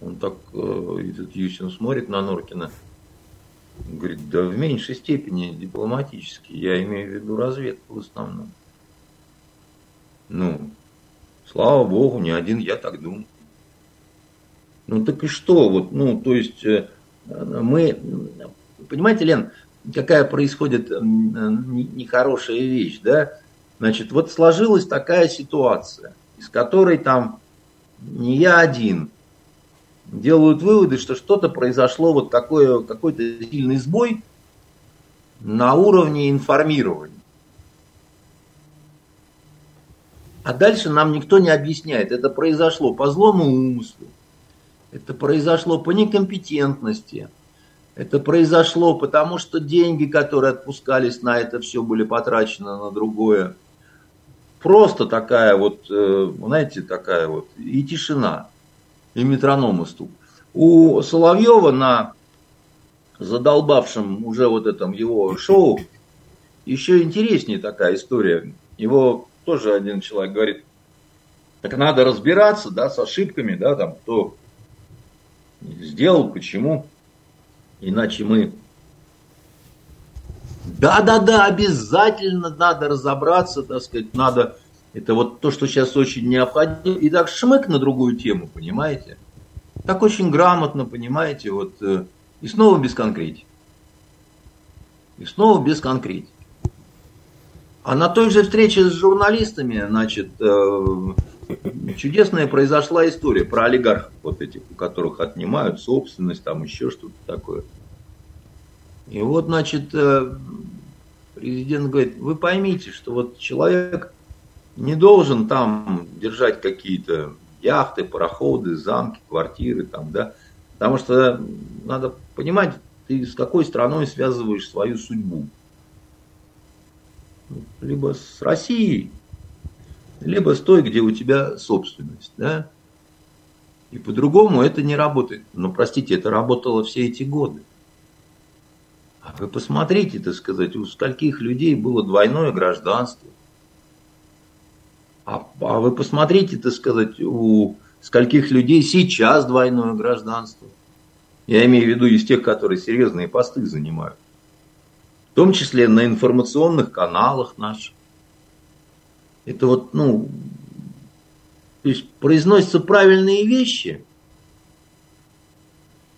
Он так, этот Юсин смотрит на Норкина, говорит, да в меньшей степени дипломатически, я имею в виду разведку в основном. Ну, слава богу, не один я так думаю. Ну так и что, вот, ну, то есть э, мы, понимаете, Лен, какая происходит нехорошая вещь, да? Значит, вот сложилась такая ситуация, из которой там не я один делают выводы, что что-то произошло, вот такое, какой-то сильный сбой на уровне информирования. А дальше нам никто не объясняет, это произошло по злому умыслу, это произошло по некомпетентности, это произошло потому, что деньги, которые отпускались на это все, были потрачены на другое просто такая вот, э, знаете, такая вот, и тишина, и метроном стук. У Соловьева на задолбавшем уже вот этом его шоу еще интереснее такая история. Его тоже один человек говорит, так надо разбираться, да, с ошибками, да, там, кто сделал, почему, иначе мы да-да-да, обязательно надо разобраться, так сказать, надо... Это вот то, что сейчас очень необходимо. И так шмык на другую тему, понимаете? Так очень грамотно, понимаете, вот... Э, и снова без конкретики. И снова без конкретики. А на той же встрече с журналистами, значит, э, чудесная произошла история про олигархов вот этих, у которых отнимают собственность, там еще что-то такое. И вот, значит, э, президент говорит, вы поймите, что вот человек не должен там держать какие-то яхты, пароходы, замки, квартиры там, да, потому что надо понимать, ты с какой страной связываешь свою судьбу. Либо с Россией, либо с той, где у тебя собственность, да. И по-другому это не работает. Но, простите, это работало все эти годы. А вы посмотрите, так сказать, у скольких людей было двойное гражданство. А, а вы посмотрите, так сказать, у скольких людей сейчас двойное гражданство. Я имею в виду из тех, которые серьезные посты занимают. Том числе на информационных каналах наших. Это вот, ну, то есть произносятся правильные вещи,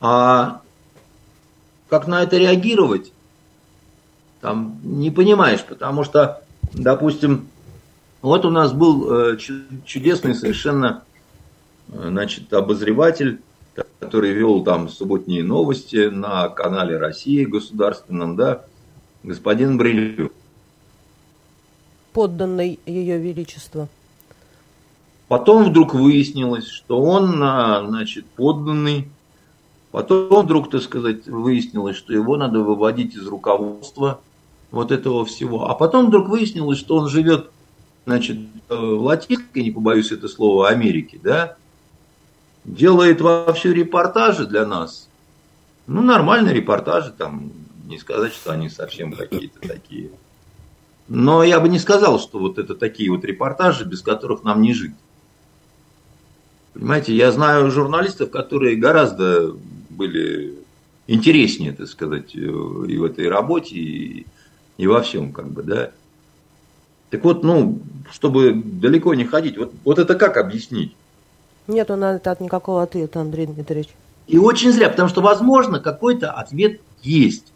а как на это реагировать, там не понимаешь, потому что, допустим, вот у нас был э, чудесный совершенно э, значит, обозреватель, который вел там субботние новости на канале России государственном, да, господин Брилев. Подданный Ее Величество. Потом вдруг выяснилось, что он, значит, подданный Потом вдруг, так сказать, выяснилось, что его надо выводить из руководства вот этого всего. А потом вдруг выяснилось, что он живет, значит, в латинской, не побоюсь это слова, Америке, да, делает вовсю репортажи для нас. Ну, нормальные репортажи, там, не сказать, что они совсем какие-то такие. Но я бы не сказал, что вот это такие вот репортажи, без которых нам не жить. Понимаете, я знаю журналистов, которые гораздо были интереснее, так сказать, и в этой работе, и, и во всем, как бы, да. Так вот, ну, чтобы далеко не ходить, вот, вот это как объяснить? Нет у нас никакого ответа, Андрей Дмитриевич. И очень зря, потому что, возможно, какой-то ответ есть.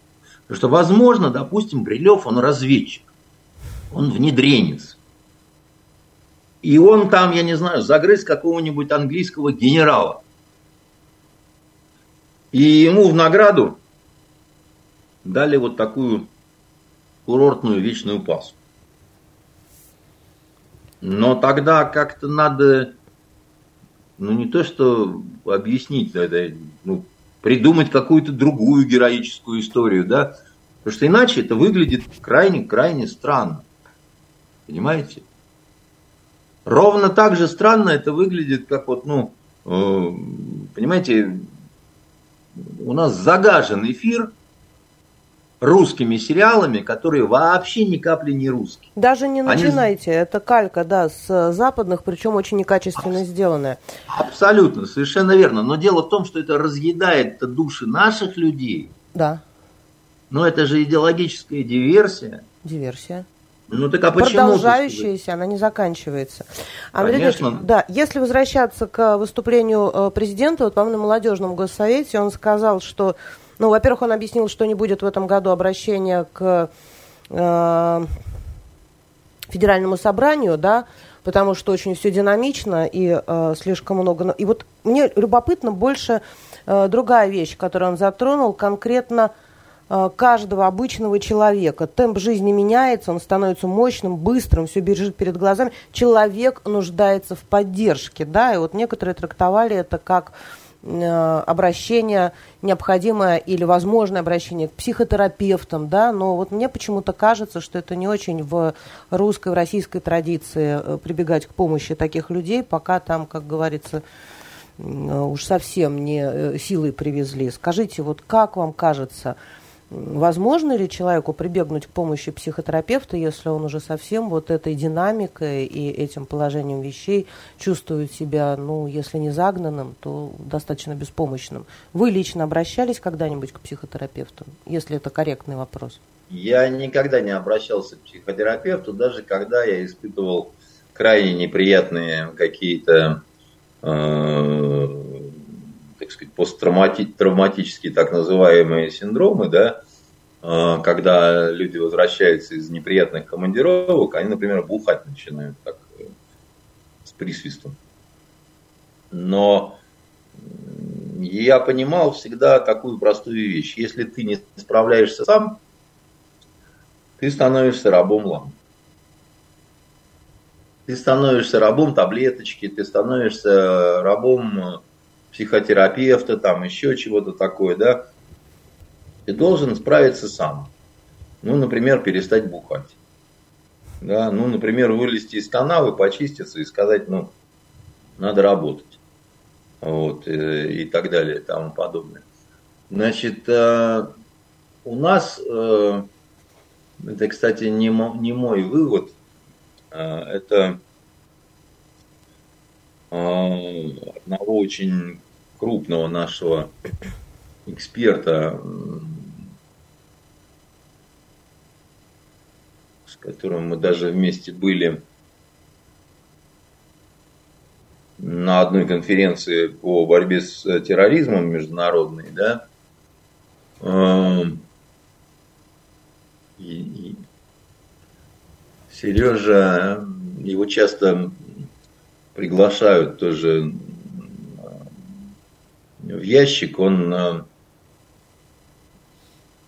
Потому что, возможно, допустим, Брилев, он разведчик, он внедренец. И он там, я не знаю, загрыз какого-нибудь английского генерала. И ему в награду дали вот такую курортную вечную пасу. Но тогда как-то надо, ну не то что объяснить, надо, ну, придумать какую-то другую героическую историю, да, потому что иначе это выглядит крайне-крайне странно. Понимаете? Ровно так же странно это выглядит, как вот, ну, э, понимаете, у нас загажен эфир русскими сериалами, которые вообще ни капли не русские. Даже не начинайте, Они... это калька, да, с западных, причем очень некачественно Аб... сделанная. Абсолютно, совершенно верно. Но дело в том, что это разъедает души наших людей. Да. Но это же идеологическая диверсия. Диверсия. Ну так а почему? Продолжающаяся, она не заканчивается. Андрей Конечно. Ильич, да, если возвращаться к выступлению э, президента, вот, по-моему, на молодежном госсовете, он сказал, что, ну, во-первых, он объяснил, что не будет в этом году обращения к э, федеральному собранию, да, потому что очень все динамично и э, слишком много. И вот мне любопытно больше э, другая вещь, которую он затронул, конкретно Э, каждого обычного человека. Темп жизни меняется, он становится мощным, быстрым, все бежит перед глазами. Человек нуждается в поддержке, да, и вот некоторые трактовали это как обращение необходимое или возможное обращение к психотерапевтам, да, но вот мне почему-то кажется, что это не очень в русской, в российской традиции э, прибегать к помощи таких людей, пока там, как говорится, уж совсем не силой привезли. Скажите, вот как вам кажется, Возможно ли человеку прибегнуть к помощи психотерапевта, если он уже совсем вот этой динамикой и этим положением вещей чувствует себя, ну, если не загнанным, то достаточно беспомощным? Вы лично обращались когда-нибудь к психотерапевту, если это корректный вопрос? Я никогда не обращался к психотерапевту, даже когда я испытывал крайне неприятные какие-то э, так сказать, посттравматические так называемые синдромы, да, а, когда люди возвращаются из неприятных командировок, они, например, бухать начинают так э, с присвистом. Но я понимал всегда такую простую вещь. Если ты не справляешься сам, ты становишься рабом лампы. Ты становишься рабом таблеточки, ты становишься рабом психотерапевта, там еще чего-то такое, да, ты должен справиться сам. Ну, например, перестать бухать. Да, ну, например, вылезти из канавы, почиститься и сказать, ну, надо работать. Вот, и, э, и так далее, и тому подобное. Значит, э, у нас, э, это, кстати, не, не мой вывод, это одного очень крупного нашего эксперта, с которым мы даже вместе были на одной конференции по борьбе с терроризмом международной, да, эм, Сережа, его часто приглашают тоже в ящик, он... Э,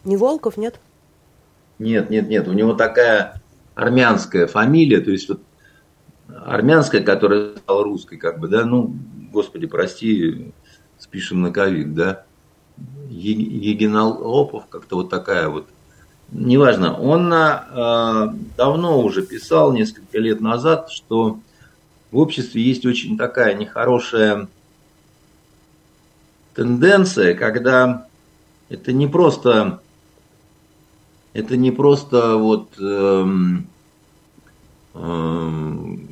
Не Волков, нет? Нет, нет, нет. У него такая армянская фамилия, то есть вот армянская, которая стала русской, как бы, да, ну, господи, прости, спишем на ковид, да. Егиналопов, как-то вот такая вот. Неважно, он э, давно уже писал, несколько лет назад, что в обществе есть очень такая нехорошая тенденция, когда это не просто это не просто вот эм, эм,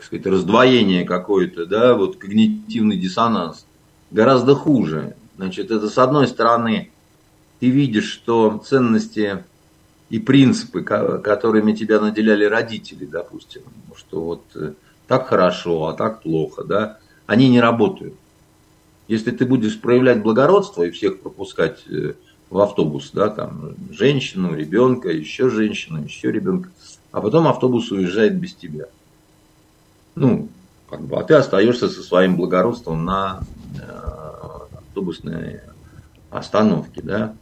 сказать, раздвоение какое-то, да, вот когнитивный диссонанс, гораздо хуже. Значит, это с одной стороны, ты видишь, что ценности и принципы, которыми тебя наделяли родители, допустим, что вот э, так хорошо, а так плохо, да, они не работают. Если ты будешь проявлять благородство и всех пропускать э, в автобус, да, там, женщину, ребенка, еще женщину, еще ребенка, а потом автобус уезжает без тебя. Ну, как бы, а ты остаешься со своим благородством на э, автобусной остановке, да.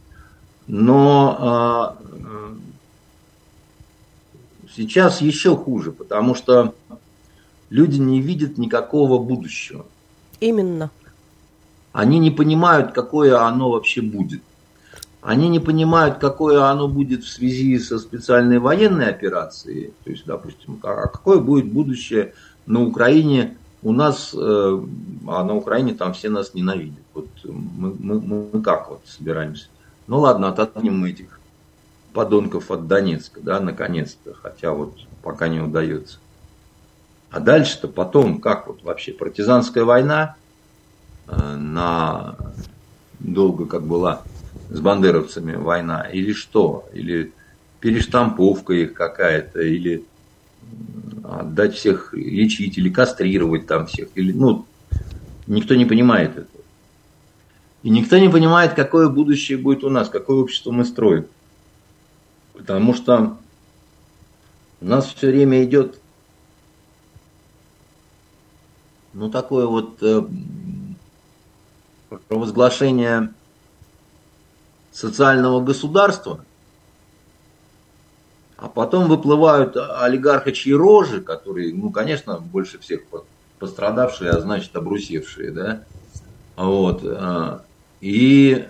Но э, сейчас еще хуже, потому что люди не видят никакого будущего. Именно. Они не понимают, какое оно вообще будет. Они не понимают, какое оно будет в связи со специальной военной операцией. То есть, допустим, а какое будет будущее на Украине у нас, э, а на Украине там все нас ненавидят. Вот мы, мы, мы как вот собираемся? Ну ладно, отодвинем мы этих подонков от Донецка, да, наконец-то, хотя вот пока не удается. А дальше-то потом, как вот вообще, партизанская война на долго как была с бандеровцами война, или что, или перештамповка их какая-то, или отдать всех лечить, или кастрировать там всех, или, ну, никто не понимает этого. И никто не понимает, какое будущее будет у нас, какое общество мы строим. Потому что у нас все время идет ну, такое вот э, провозглашение социального государства, а потом выплывают олигархочьи рожи, которые, ну, конечно, больше всех пострадавшие, а значит, обрусевшие, да, вот, э, и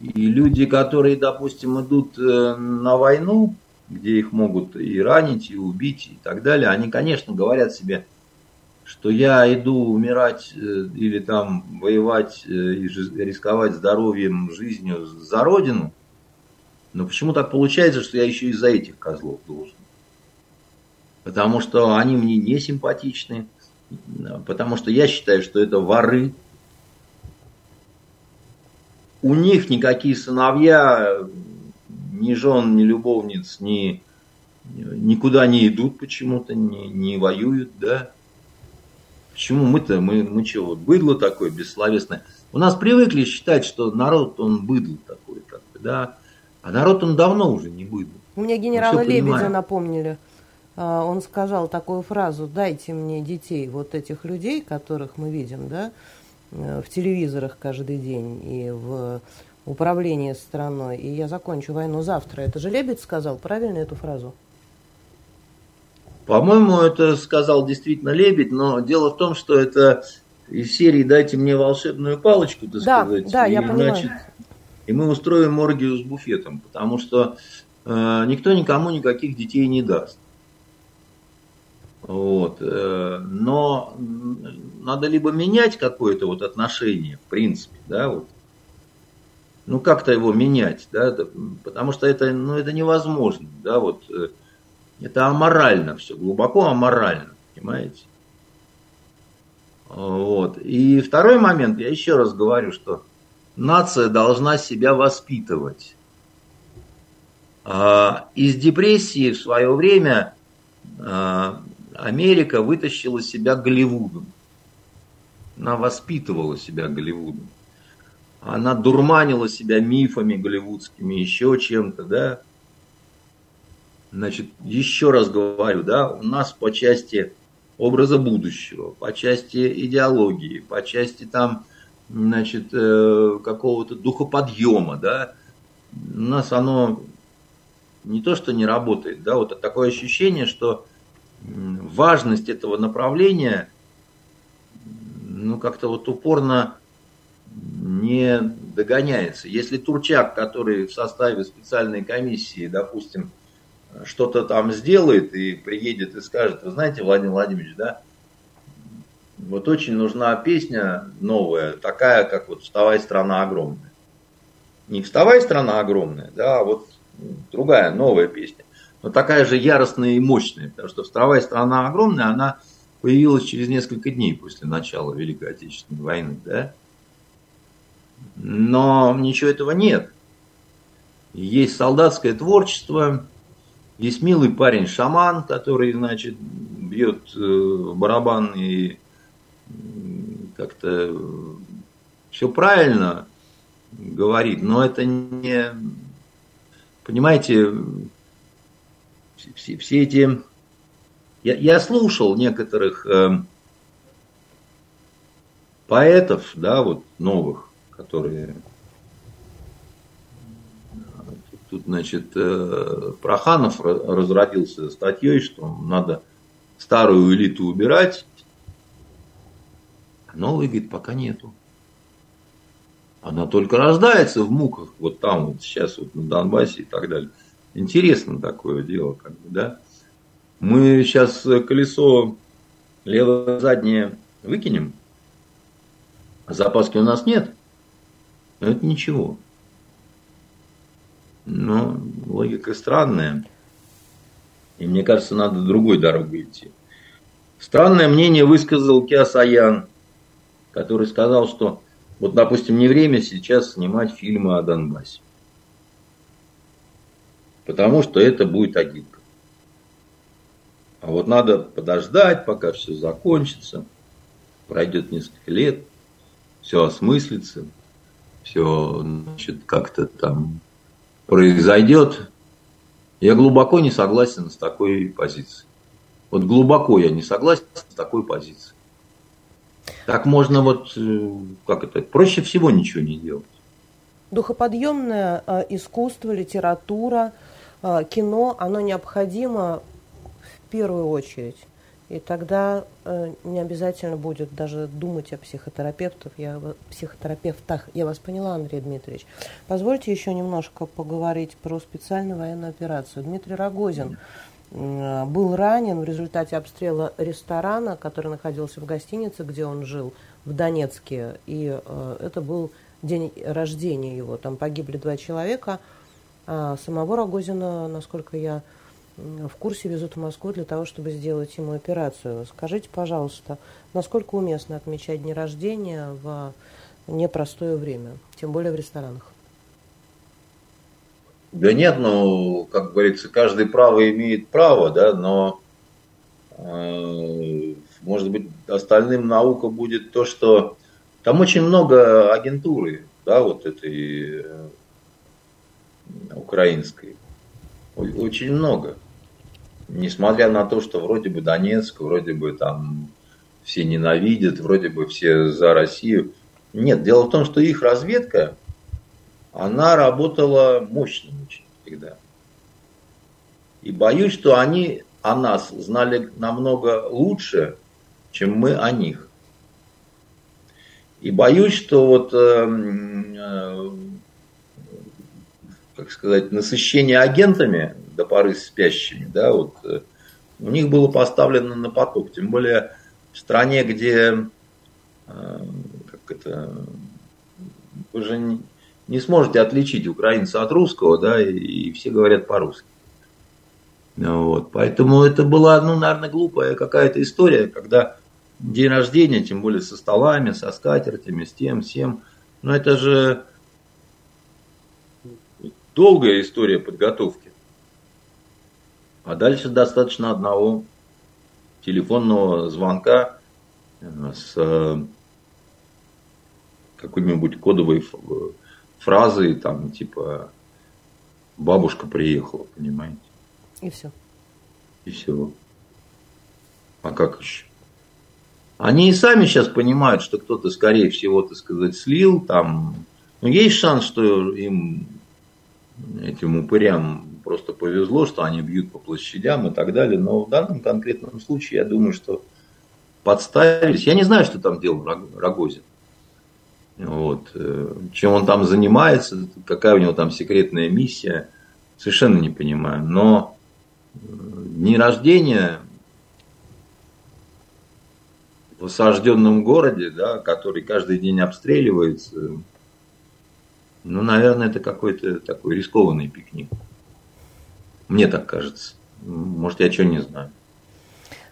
И люди, которые, допустим, идут э, на войну, где их могут и ранить, и убить, и так далее, они, конечно, говорят себе, что я иду умирать э, или там воевать э, и рисковать здоровьем, жизнью за родину, но почему так получается, что я еще из-за этих козлов должен? Потому что они мне не симпатичны, потому что я считаю, что это воры, у них никакие сыновья, ни жен, ни любовниц, ни, никуда не идут почему-то, не, не воюют, да. Почему мы-то, мы, мы вот быдло такое бессловесное. У нас привыкли считать, что народ, он быдло такой, как бы, да. А народ, он давно уже не быдло. Мне генерала Лебедя понимаем. напомнили. А, он сказал такую фразу, дайте мне детей, вот этих людей, которых мы видим, да, Э, в телевизорах каждый день и в управлении страной, и я закончу войну завтра. Это же Лебедь сказал, правильно эту фразу? По-моему, это сказал действительно Лебедь, но дело в том, что это из серии «Дайте мне волшебную палочку», так да, сказать. Да, и, я понимаю. Значит, и мы устроим оргию с буфетом, потому что э, никто никому никаких детей не даст. Вот. Э, но надо либо менять какое-то вот отношение, в принципе, да, вот. Ну, как-то его менять, да, потому что это, ну, это невозможно, да, вот. Это аморально все, глубоко аморально, понимаете? Вот. И второй момент, я еще раз говорю, что нация должна себя воспитывать. А, из депрессии в свое время а, Америка вытащила себя Голливудом. Она воспитывала себя Голливудом. Она дурманила себя мифами голливудскими, еще чем-то, да. Значит, еще раз говорю, да, у нас по части образа будущего, по части идеологии, по части там, значит, э, какого-то духоподъема, да, у нас оно не то, что не работает, да, вот такое ощущение, что важность этого направления ну, как-то вот упорно не догоняется. Если Турчак, который в составе специальной комиссии, допустим, что-то там сделает и приедет и скажет, вы знаете, Владимир Владимирович, да, вот очень нужна песня новая, такая, как вот «Вставай, страна огромная». Не «Вставай, страна огромная», да, а вот другая, новая песня. но такая же яростная и мощная, потому что вторая страна огромная, она появилась через несколько дней после начала Великой Отечественной войны, да? Но ничего этого нет. Есть солдатское творчество, есть милый парень шаман, который, значит, бьет э, барабан и как-то все правильно говорит, но это не, понимаете, все, все эти, я, я слушал некоторых э, поэтов, да, вот новых, которые тут, значит, э, Проханов разродился статьей, что надо старую элиту убирать, а новой, говорит, пока нету. Она только рождается в муках, вот там, вот сейчас, вот на Донбассе и так далее. Интересно такое дело, как бы, да. Мы сейчас колесо левое заднее выкинем, а запаски у нас нет, но это ничего. Но логика странная. И мне кажется, надо другой дорогой идти. Странное мнение высказал Киасаян, который сказал, что вот, допустим, не время сейчас снимать фильмы о Донбассе. Потому что это будет агитка. А вот надо подождать, пока все закончится. Пройдет несколько лет, все осмыслится, все значит, как-то там произойдет. Я глубоко не согласен с такой позицией. Вот глубоко я не согласен с такой позицией. Так можно вот, э, как это, проще всего ничего не делать. Духоподъемное э, искусство, литература, э, кино, оно необходимо в первую очередь. И тогда э, не обязательно будет даже думать о психотерапевтах. Я, психотерапевтах. Я вас поняла, Андрей Дмитриевич. Позвольте еще немножко поговорить про специальную военную операцию. Дмитрий Рогозин э, был ранен в результате обстрела ресторана, который находился в гостинице, где он жил, в Донецке. И э, это был день рождения его. Там погибли два человека. А самого Рогозина, насколько я в курсе везут в Москву для того, чтобы сделать ему операцию. Скажите, пожалуйста, насколько уместно отмечать дни рождения в непростое время, тем более в ресторанах? Да нет, ну, как говорится, каждый право имеет право, да, но, э, может быть, остальным наука будет то, что там очень много агентуры, да, вот этой э, украинской. Очень много несмотря на то, что вроде бы Донецк, вроде бы там все ненавидят, вроде бы все за Россию. Нет, дело в том, что их разведка, она работала мощно очень всегда. И боюсь, что они о нас знали намного лучше, чем мы о них. И боюсь, что вот, э, э, как сказать, насыщение агентами до поры спящими, да, вот э, у них было поставлено на поток, тем более в стране, где э, как это, вы же не, сможете отличить украинца от русского, да, и, все говорят по-русски. Вот. Поэтому это была, ну, наверное, глупая какая-то история, когда день рождения, тем более со столами, со скатертями, с тем, всем. Но это же долгая история подготовки. А дальше достаточно одного телефонного звонка э, с э, какой-нибудь кодовой фразой, там, типа, бабушка приехала, понимаете? И все. И все. А как еще? Они и сами сейчас понимают, что кто-то, скорее всего, так сказать, слил там. Но есть шанс, что им, этим упырям, просто повезло, что они бьют по площадям и так далее. Но в данном конкретном случае я думаю, что подставились. Я не знаю, что там делал Рогозин. Вот. Э, чем он там занимается, какая у него там секретная миссия, совершенно не понимаю. Но э, дни рождения в осажденном городе, да, который каждый день обстреливается, ну, наверное, это какой-то такой рискованный пикник. Мне так кажется. Может, я что не знаю.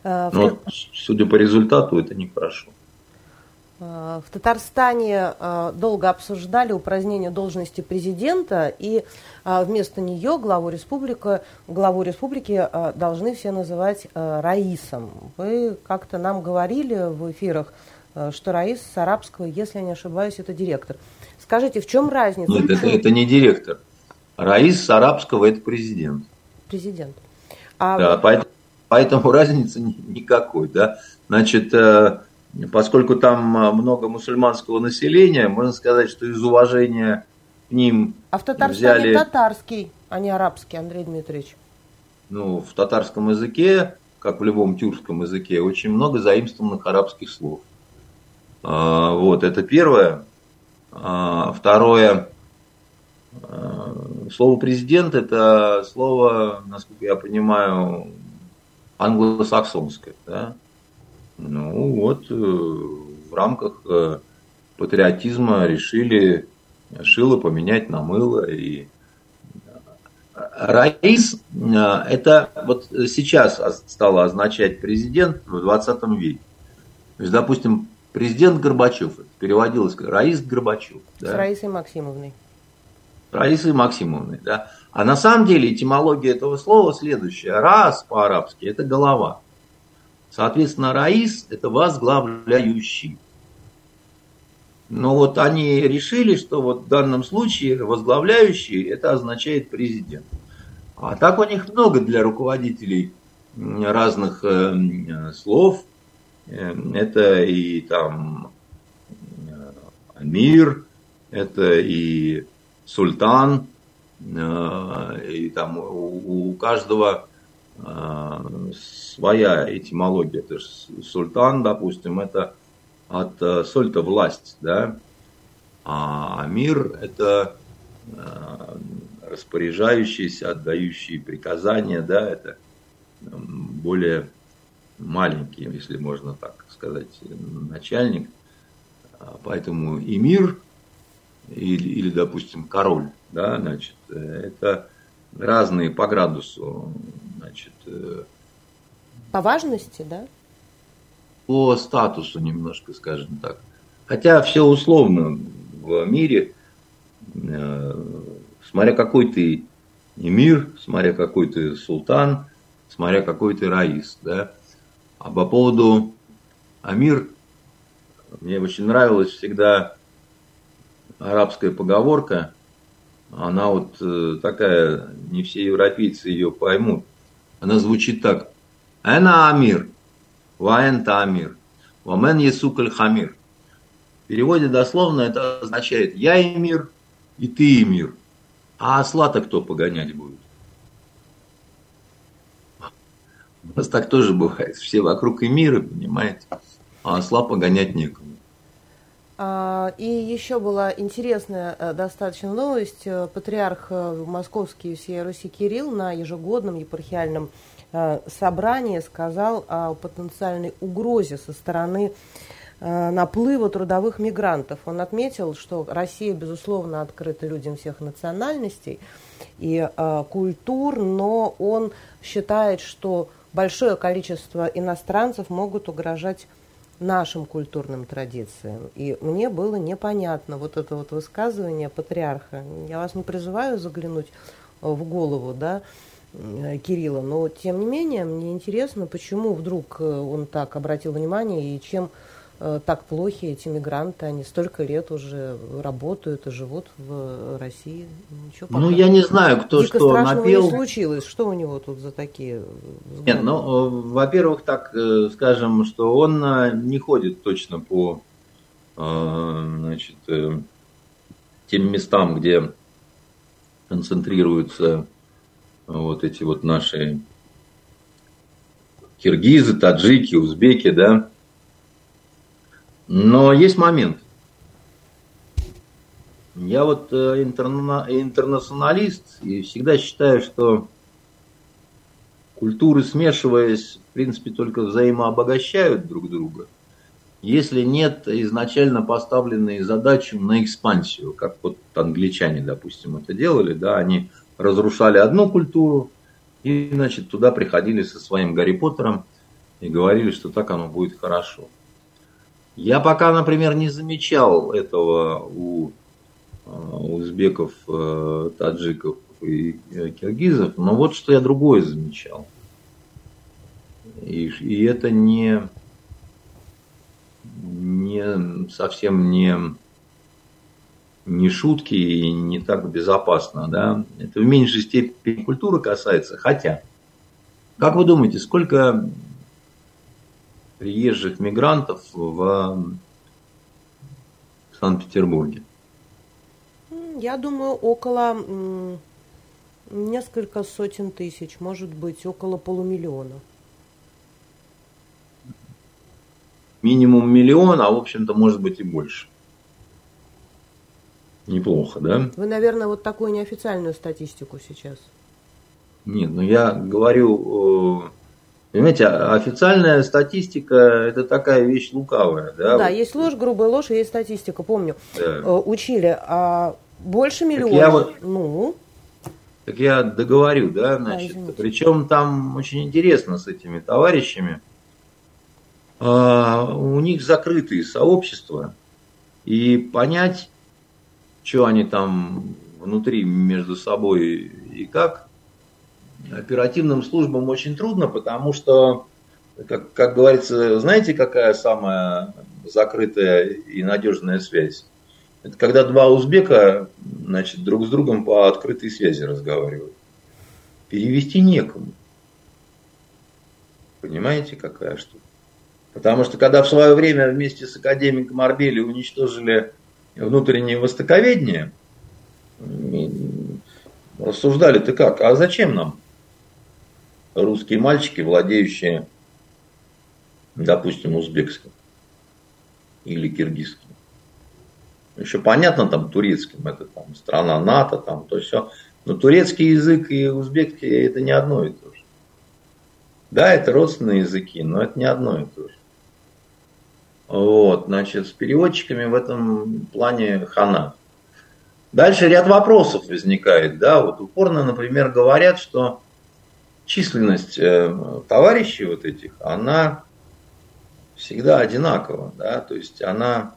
А, Но, судя по результату, это нехорошо. А, в Татарстане а, долго обсуждали упразднение должности президента, и вместо нее главу республики, главу республики должны все называть Раисом. Вы как-то нам говорили в эфирах, что Раис с арабского, если я не ошибаюсь, это директор. Скажите, в чем разница? Нет, это, это не директор. Раис с арабского это президент. Президент. А... Да, поэтому, поэтому разницы никакой. Да? Значит, э, поскольку там э, много мусульманского населения, можно сказать, что из уважения к ним А в Татарстане взяли... татарский, а не арабский, Андрей Дмитриевич. Ну, в татарском языке, как в любом тюркском языке, очень много заимствованных арабских слов. А, вот, это первое. А, второе, слово президент это слово, насколько я понимаю, англосаксонское. Да? Ну вот, э, в рамках э, патриотизма решили шило поменять на мыло. И Раис э, это вот сейчас стало означать президент в 20 веке. То есть, допустим, президент Горбачев, переводилось как Раис Горбачев. Да? С Раисой Максимовной. Раисой Максимовной, да. А на самом деле этимология этого слова следующая. Раз по-арабски – это голова. Соответственно, Раис – это возглавляющий. Но вот они решили, что вот в данном случае возглавляющий – это означает президент. А так у них много для руководителей разных э, слов. Э, это и там э, Амир, это и Султан, и там у, каждого своя этимология. То есть султан, допустим, это от э, сольта власть, да, а мир это э, распоряжающийся, отдающий приказания, да, это более маленький, если можно так сказать, начальник. А поэтому и мир, или, или допустим, король, да, значит, это разные по градусу, значит, э, по важности, да? По статусу немножко, скажем так. Хотя все условно в мире, э, смотря какой ты эмир, смотря какой ты султан, смотря какой ты раис, да. А по поводу Амир, мне очень нравилась всегда арабская поговорка, она вот э, такая, не все европейцы ее поймут. Она звучит так. Эна амир, ваэнта амир, вамен есукаль хамир. В переводе дословно это означает «я и мир, и ты и мир». А осла-то кто погонять будет? У нас так тоже бывает. Все вокруг и мира, понимаете? А осла погонять некому. А, и еще была интересная э, достаточно новость. Э, патриарх э, Московский всей Руси Кирилл на ежегодном епархиальном собрании сказал о потенциальной угрозе со стороны наплыва трудовых мигрантов. Он отметил, что Россия, безусловно, открыта людям всех национальностей и культур, но он считает, что большое количество иностранцев могут угрожать нашим культурным традициям. И мне было непонятно вот это вот высказывание патриарха. Я вас не призываю заглянуть в голову, да, Кирилла, но тем не менее мне интересно, почему вдруг э, он так обратил внимание и чем Э, так плохи эти мигранты, они столько лет уже работают и живут в России. Ничего ну, я не знаю, кто Дико что напел. не случилось. Что у него тут за такие взгляды? Нет, ну, э, во-первых, так э, скажем, что он не ходит точно по значит, тем местам, где концентрируются вот эти вот наши киргизы, таджики, узбеки, да, но есть момент. Я вот э, интерна, интернационалист и всегда считаю, что культуры, смешиваясь, в принципе, только взаимообогащают друг друга, если нет изначально поставленной задачи на экспансию, как вот англичане, допустим, это делали, да, они разрушали одну культуру, И, значит, туда приходили со своим Гарри Поттером и говорили, что так оно будет хорошо. Я пока, например, не замечал этого у э, узбеков, э, таджиков и э, киргизов, но вот что я другое замечал. И, и это не, не совсем не, не шутки и не так безопасно. Да? Это в меньшей степени культуры касается. Хотя, как вы думаете, сколько приезжих мигрантов в Санкт-Петербурге? Я думаю, около несколько сотен тысяч, может быть, около полумиллиона. Минимум миллион, а в общем-то может быть и больше. Неплохо, да? Вы, наверное, вот такую неофициальную статистику сейчас. Нет, ну я говорю э, Понимаете, официальная статистика – это такая вещь лукавая. Да, да вот. есть ложь, грубая ложь, и есть статистика, помню. Да. Э, учили, а больше миллиона. Я вот, ну? Так я договорю, да, значит. Да, Причем там очень интересно с этими товарищами. А, у них закрытые сообщества, и понять, что они там внутри между собой и как, оперативным службам очень трудно, потому что, как, как говорится, знаете, какая самая закрытая и надежная связь? Это когда два узбека значит, друг с другом по открытой связи разговаривают. Перевести некому. Понимаете, какая штука? Потому что когда в свое время вместе с академиком Арбели уничтожили внутреннее востоковедение, рассуждали, ты как, а зачем нам русские мальчики, владеющие, допустим, узбекским или киргизским. Еще понятно там турецким, это там страна НАТО, там то все. Но турецкий язык и узбекский это не одно и то же. Да, это родственные языки, но это не одно и то же. Вот, значит, с переводчиками в этом плане хана. Дальше ряд вопросов возникает, да, вот упорно, например, говорят, что численность э, товарищей вот этих, она всегда одинакова, да, то есть она,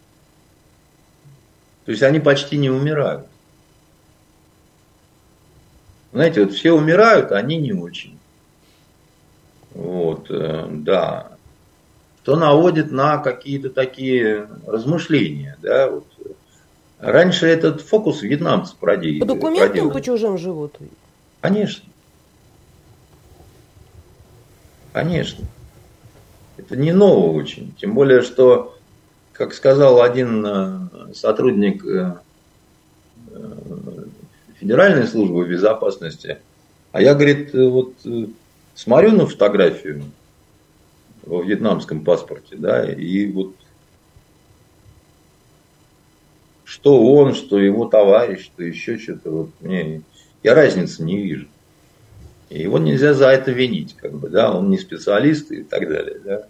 то есть они почти не умирают. Знаете, вот все умирают, а они не очень. Вот, э, да. Что наводит на какие-то такие размышления, да, вот. Раньше этот фокус вьетнамцы проделали. По документам по чужим живут? Конечно. Конечно. Это не ново очень. Тем более, что, как сказал один э, сотрудник э, э, Федеральной службы безопасности, а я, говорит, вот смотрю на фотографию во вьетнамском паспорте, да, и вот что он, что его товарищ, что еще что-то, вот мне, я разницы не вижу. И его нельзя за это винить, как бы, да, он не специалист и так далее. Да.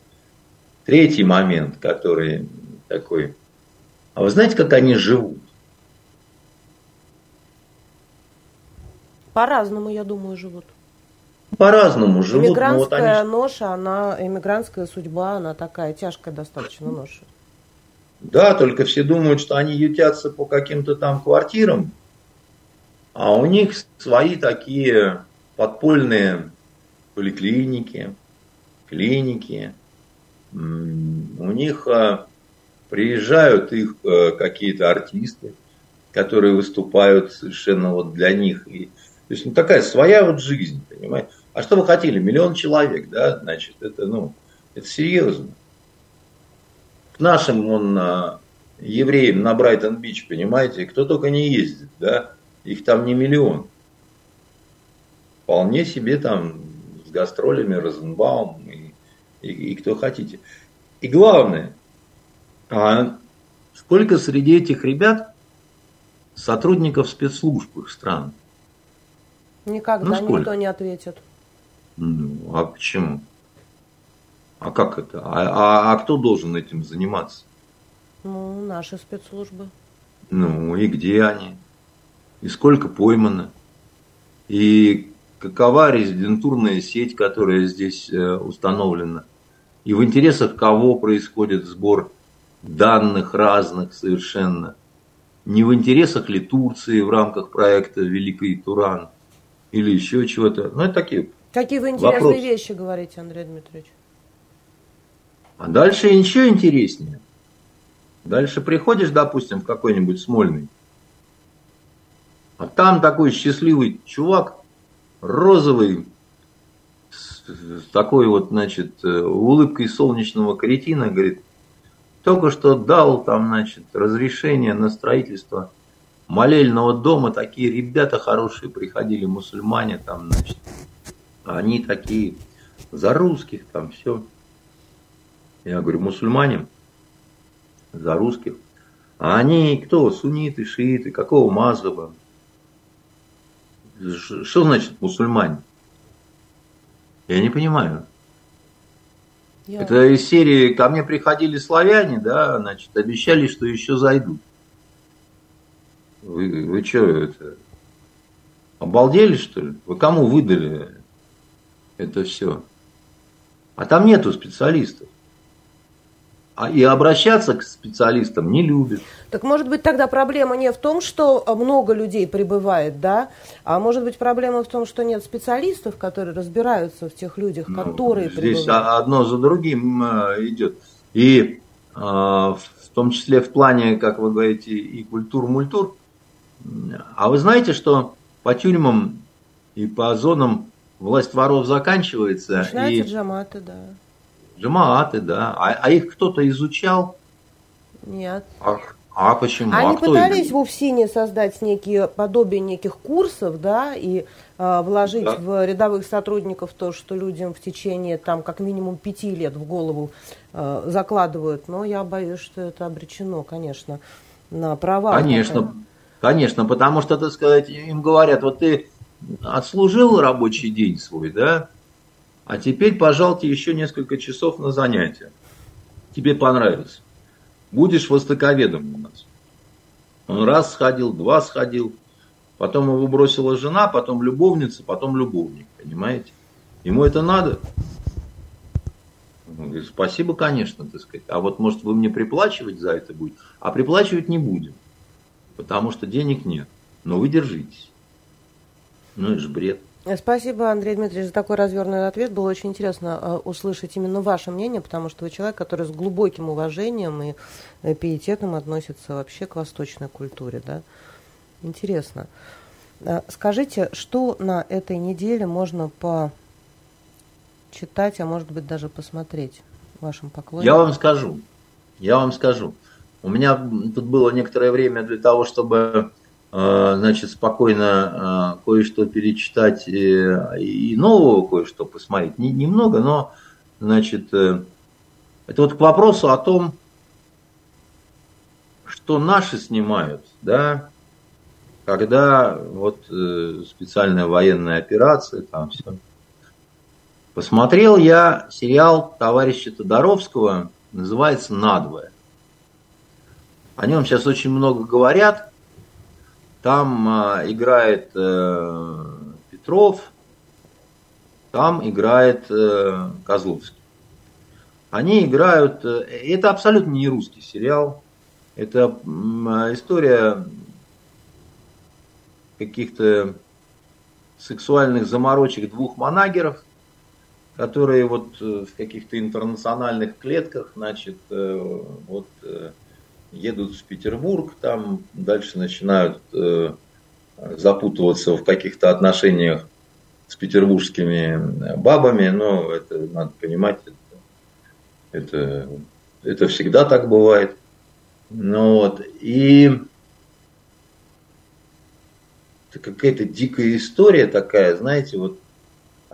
Третий момент, который такой. А вы знаете, как они живут? По-разному, я думаю, живут. По-разному живут. Иммигрантская вот они... ноша, она, иммигрантская судьба, она такая тяжкая достаточно ноша. Да, только все думают, что они ютятся по каким-то там квартирам, а у них свои такие подпольные поликлиники, клиники. У них а, приезжают их а, какие-то артисты, которые выступают совершенно вот для них. И, то есть ну, такая своя вот жизнь, понимаете. А что вы хотели? Миллион человек, да, значит, это, ну, это серьезно. К нашим он а, евреям на Брайтон-Бич, понимаете, кто только не ездит, да, их там не миллион вполне себе там с гастролями Розенбаум и, и, и кто хотите. И главное, а сколько среди этих ребят сотрудников спецслужб их стран? Никогда ну, никто не ответит. Ну, а почему? А как это? А, а, а кто должен этим заниматься? Ну, наши спецслужбы. Ну, и где они? И сколько поймано? И какова резидентурная сеть, которая здесь э, установлена, и в интересах кого происходит сбор данных разных совершенно. Не в интересах ли Турции в рамках проекта Великий Туран или еще чего-то. Ну, это такие Какие вы интересные вопросы. вещи говорите, Андрей Дмитриевич. А дальше еще интереснее. Дальше приходишь, допустим, в какой-нибудь Смольный, а там такой счастливый чувак, розовый, с, такой вот, значит, э, улыбкой солнечного каретина, говорит, только что дал там, значит, разрешение на строительство молельного дома, такие ребята хорошие приходили, мусульмане там, значит, они такие за русских там все. Я говорю, мусульмане за русских. А они кто? Сунниты, шииты, какого мазхаба? Что значит мусульмане? Я не понимаю. Я... Это из серии ко мне приходили славяне, да, значит, обещали, что еще зайдут. Вы, вы что, это, обалдели, что ли? Вы кому выдали это все? А там нету специалистов. А и обращаться к специалистам не любят. Так может быть тогда проблема не в том, что много людей прибывает, да, а может быть проблема в том, что нет специалистов, которые разбираются в тех людях, ну, которые здесь прибывают. Здесь одно за другим э, идет. И э, в том числе в плане, как вы говорите, и культур-мультур. А вы знаете, что по тюрьмам и по зонам власть воров заканчивается. Начинаются и... джаматы, да. Джамааты, да. А, а их кто-то изучал? Нет. А, а почему? Они а пытались их? в Уфсине создать некие подобие неких курсов, да, и э, вложить да. в рядовых сотрудников то, что людям в течение там как минимум пяти лет в голову э, закладывают. Но я боюсь, что это обречено, конечно, на провал. Конечно, конечно, потому что, так сказать, им говорят, вот ты отслужил рабочий день свой, да, а теперь, пожалуйте, еще несколько часов на занятия. Тебе понравится. Будешь востоковедом у нас. Он раз сходил, два сходил, потом его бросила жена, потом любовница, потом любовник, понимаете? Ему это надо? Он говорит, спасибо, конечно, так сказать. А вот может вы мне приплачивать за это будете? А приплачивать не будем, потому что денег нет. Но вы держитесь. Ну это же бред. Спасибо, Андрей Дмитриевич, за такой развернутый ответ. Было очень интересно э, услышать именно ваше мнение, потому что вы человек, который с глубоким уважением и э, пиететом относится вообще к восточной культуре. Да? Интересно. Э, скажите, что на этой неделе можно почитать, а может быть даже посмотреть вашим поклонникам? Я вам скажу. Я вам скажу. У меня тут было некоторое время для того, чтобы значит, спокойно э, кое-что перечитать и нового кое-что посмотреть. Немного, но, значит, э, это вот к вопросу о том, что наши снимают, да, когда вот специальная военная операция, там все. Посмотрел я сериал товарища Тодоровского, называется «Надвое». О нем сейчас очень много говорят, там а, играет э, Петров, там играет э, Козловский. Они играют, э, это абсолютно не русский сериал, это э, история каких-то сексуальных заморочек двух манагеров, которые вот э, в каких-то интернациональных клетках, значит, э, вот едут в Петербург, там дальше начинают э, запутываться в каких-то отношениях с петербургскими бабами, но это надо понимать, это, это, это всегда так бывает. Ну вот, и это какая-то дикая история такая, знаете, вот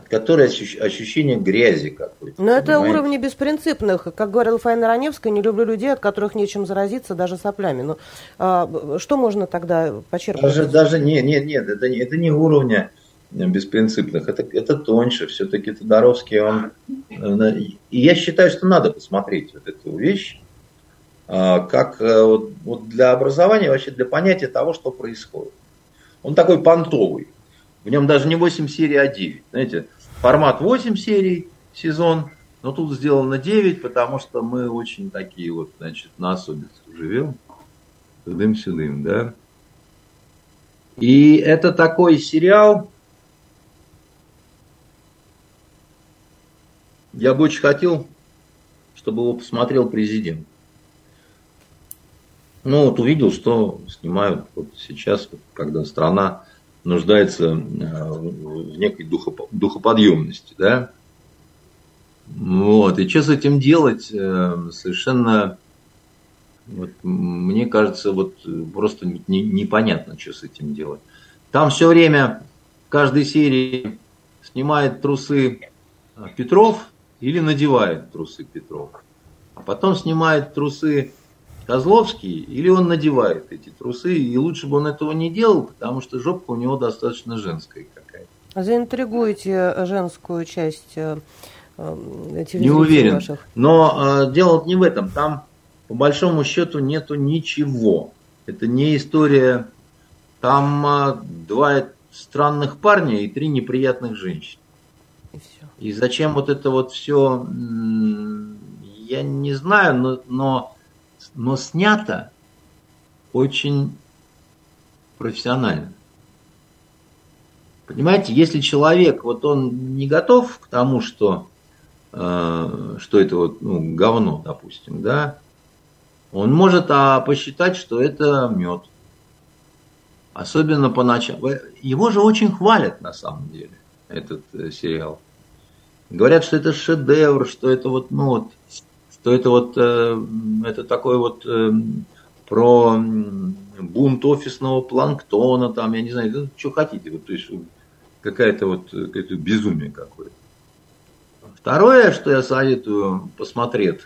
которое ощущение грязи какой-то. Но это уровни беспринципных. Как говорила Фаина Раневская, не люблю людей, от которых нечем заразиться, даже соплями. Но а, что можно тогда почерпнуть? Даже, даже нет, нет, нет, это, это не уровня беспринципных, это, это тоньше. Все-таки Тодоровский, он... Э, и я считаю, что надо посмотреть вот эту вещь, а, как э, вот, вот для образования, вообще для понятия того, что происходит. Он такой понтовый. В нем даже не 8 серий, а 9. Знаете, формат 8 серий, сезон, но тут сделано 9, потому что мы очень такие вот, значит, на особенностях живем. Тудым-сюдым, да. И это такой сериал, я бы очень хотел, чтобы его посмотрел президент. Ну, вот увидел, что снимают вот сейчас, когда страна нуждается э, в некой духоподъемности, да. Вот, и что с этим делать, э, совершенно, вот, мне кажется, вот просто не, непонятно, что с этим делать. Там все время, в каждой серии снимает трусы э, Петров или надевает трусы Петров, а потом снимает трусы Козловский, или он надевает эти трусы, и лучше бы он этого не делал, потому что жопка у него достаточно женская какая-то. Заинтригуете женскую часть э, э Не уверен. Ваших. Но э, дело не в этом. Там, по большому счету, нету ничего. Это не история. Там э, два странных парня и три неприятных женщины. И, все. и зачем вот это вот все, я не знаю, но, но но снято очень профессионально. Понимаете, если человек, вот он не готов к тому, что, э, что это вот, ну, говно, допустим, да, он может а, посчитать, что это мед. Особенно поначалу. Его же очень хвалят на самом деле, этот э, сериал. Говорят, что это шедевр, что это вот, ну вот, что это вот э, это такой вот э, про бунт офисного планктона, там, я не знаю, да, что хотите, вот, то есть какая-то вот какое-то безумие какое-то. Второе, что я советую посмотреть,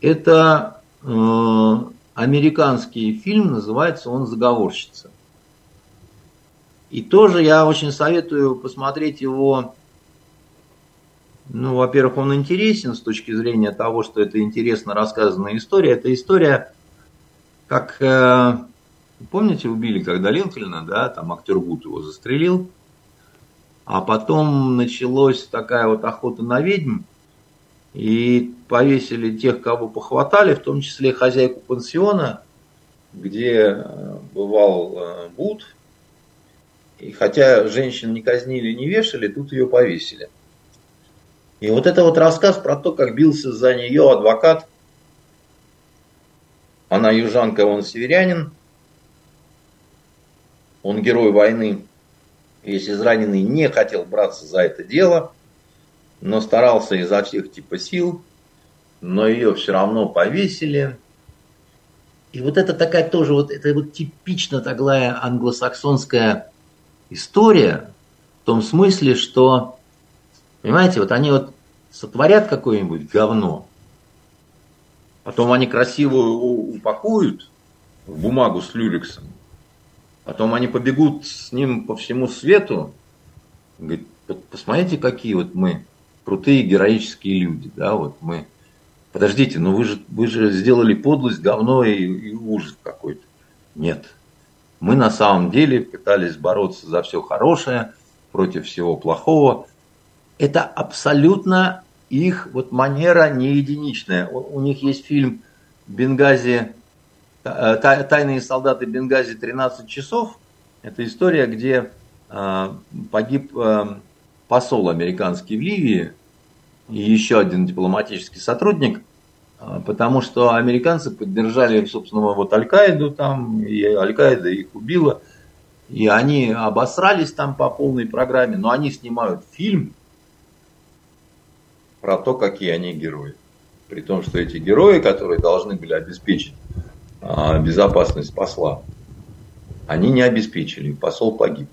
это э, американский фильм, называется он «Заговорщица». И тоже я очень советую посмотреть его ну, во-первых, он интересен с точки зрения того, что это интересно рассказанная история. Это история, как, э, помните, убили когда Линкольна, да, там актер Бут его застрелил, а потом началась такая вот охота на ведьм, и повесили тех, кого похватали, в том числе хозяйку пансиона, где э, бывал э, Бут. И хотя женщин не казнили, не вешали, тут ее повесили. И вот это вот рассказ про то, как бился за нее адвокат. Она южанка, он северянин. Он герой войны. Весь израненный не хотел браться за это дело, но старался изо всех типа сил. Но ее все равно повесили. И вот это такая тоже, вот это вот типично такая англосаксонская история, в том смысле, что Понимаете, вот они вот сотворят какое-нибудь говно, потом они красиво упакуют в бумагу с люрексом, потом они побегут с ним по всему свету, говорит, посмотрите, какие вот мы крутые героические люди, да, вот мы. Подождите, но вы же, вы же сделали подлость, говно и, и ужас какой-то. Нет. Мы на самом деле пытались бороться за все хорошее, против всего плохого, это абсолютно их вот манера не единичная. У, у них есть фильм Бенгази, э, тайные солдаты Бенгази 13 часов. Это история, где э, погиб э, посол американский в Ливии и еще один дипломатический сотрудник, э, потому что американцы поддержали, собственно, вот Аль-Каиду там, и Аль-Каида их убила. И они обосрались там по полной программе, но они снимают фильм, про то, какие они герои. При том, что эти герои, которые должны были обеспечить а, безопасность посла, они не обеспечили, посол погиб.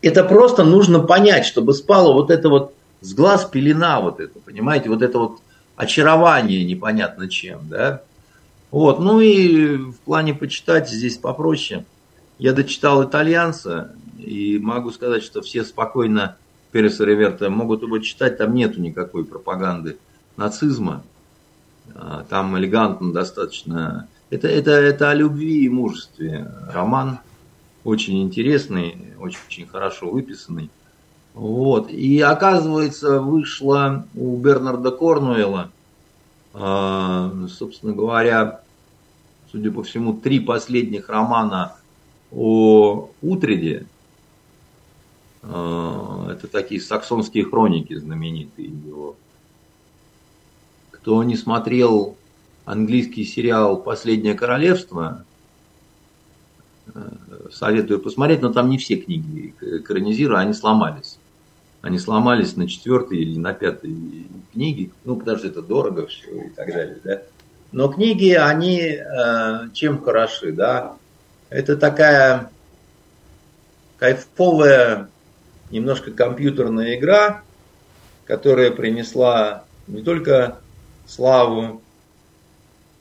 Это просто нужно понять, чтобы спало вот это вот с глаз пелена вот это, понимаете, вот это вот очарование непонятно чем, да. Вот, ну и в плане почитать здесь попроще. Я дочитал итальянца и могу сказать, что все спокойно Переса Реверта могут его читать, там нету никакой пропаганды нацизма. А, там элегантно достаточно. Это, это, это о любви и мужестве роман. очень интересный, очень хорошо выписанный. Вот. И оказывается, вышло у Бернарда Корнуэлла, э, собственно говоря, судя по всему, три последних романа о Утреде. Э, это такие саксонские хроники знаменитые его. Кто не смотрел английский сериал «Последнее королевство», э, советую посмотреть, но там не все книги экранизирую, они сломались. Они сломались на четвертой или на пятой книге, ну, потому что это дорого все и так далее, да. Но книги, они э, чем хороши, да? Это такая кайфовая, немножко компьютерная игра, которая принесла не только славу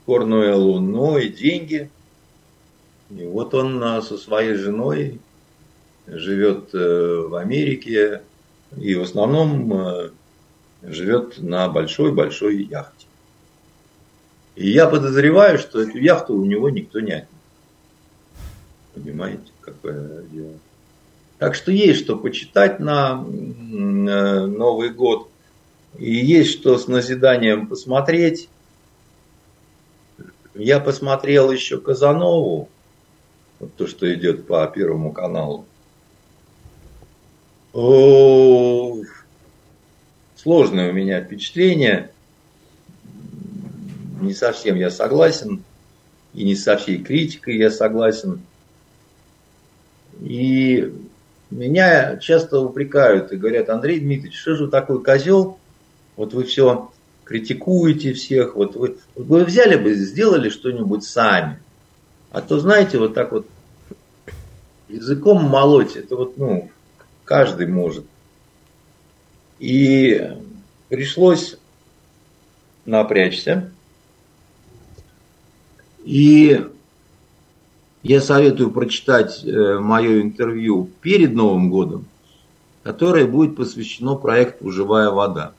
Корнуэллу, но и деньги. И вот он со своей женой живет э, в Америке, и в основном э, живет на большой-большой яхте. И я подозреваю, что эту яхту у него никто не отнял. Понимаете, какое дело. Так что есть что почитать на э, Новый год. И есть что с назиданием посмотреть. Я посмотрел еще Казанову, вот то, что идет по Первому каналу. О, сложное у меня впечатление. Не совсем я согласен. И не со всей критикой я согласен. И меня часто упрекают и говорят, Андрей Дмитриевич, что же вы такой козел? Вот вы все критикуете всех, вот вы, вы взяли бы, сделали что-нибудь сами. А то, знаете, вот так вот языком молоть, это вот, ну, каждый может. И пришлось напрячься. И я советую прочитать э, мое интервью перед Новым годом, которое будет посвящено проекту «Живая вода».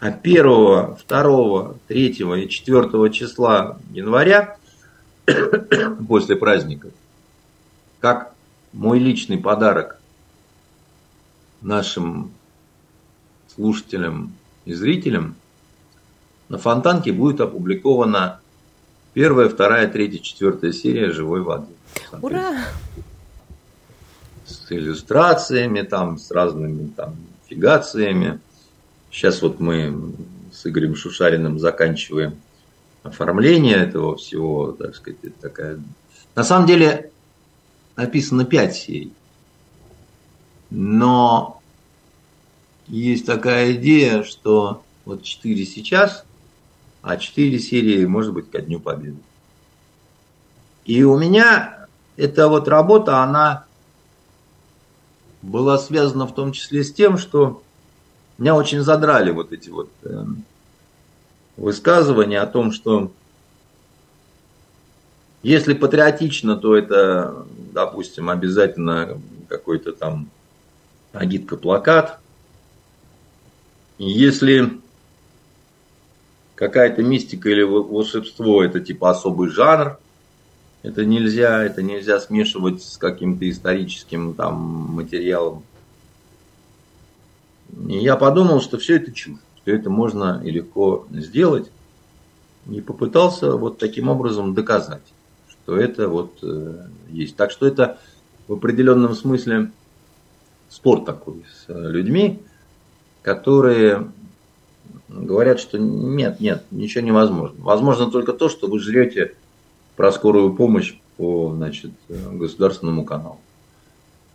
А 1, 2, 3 и 4 числа января, после праздников, как мой личный подарок нашим слушателям и зрителям, на Фонтанке будет опубликована первая, вторая, третья, четвертая серия «Живой воды». Ура! С иллюстрациями, там, с разными там, фигациями. Сейчас вот мы с Игорем Шушариным заканчиваем оформление этого всего, так сказать, такая... На самом деле написано пять серий. Но есть такая идея, что вот 4 сейчас, а 4 серии, может быть, ко Дню Победы. И у меня эта вот работа, она была связана в том числе с тем, что меня очень задрали вот эти вот э, высказывания о том, что если патриотично, то это, допустим, обязательно какой-то там агитка-плакат. Если какая-то мистика или волшебство, это типа особый жанр, это нельзя, это нельзя смешивать с каким-то историческим там материалом. И я подумал, что все это чушь, что это можно и легко сделать. И попытался вот таким образом доказать, что это вот э, есть. Так что это в определенном смысле спор такой с людьми, которые говорят, что нет, нет, ничего невозможно. Возможно только то, что вы жрете про скорую помощь по значит, государственному каналу.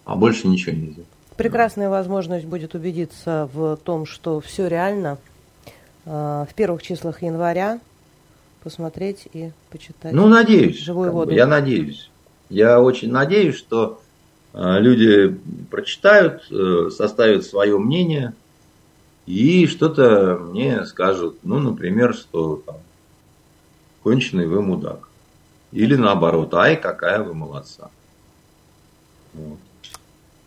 А больше ничего нельзя. Прекрасная возможность будет убедиться в том, что все реально. Э, в первых числах января посмотреть и почитать. Ну, надеюсь. Живую воду. Я надеюсь. Я очень надеюсь, что а, люди прочитают, э, составят свое мнение и что-то мне скажут. Ну, например, что там, конченый вы мудак. Или наоборот, ай, какая вы молодца. Вот.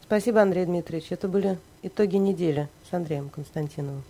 Спасибо, Андрей Дмитриевич. Это были итоги недели с Андреем Константиновым.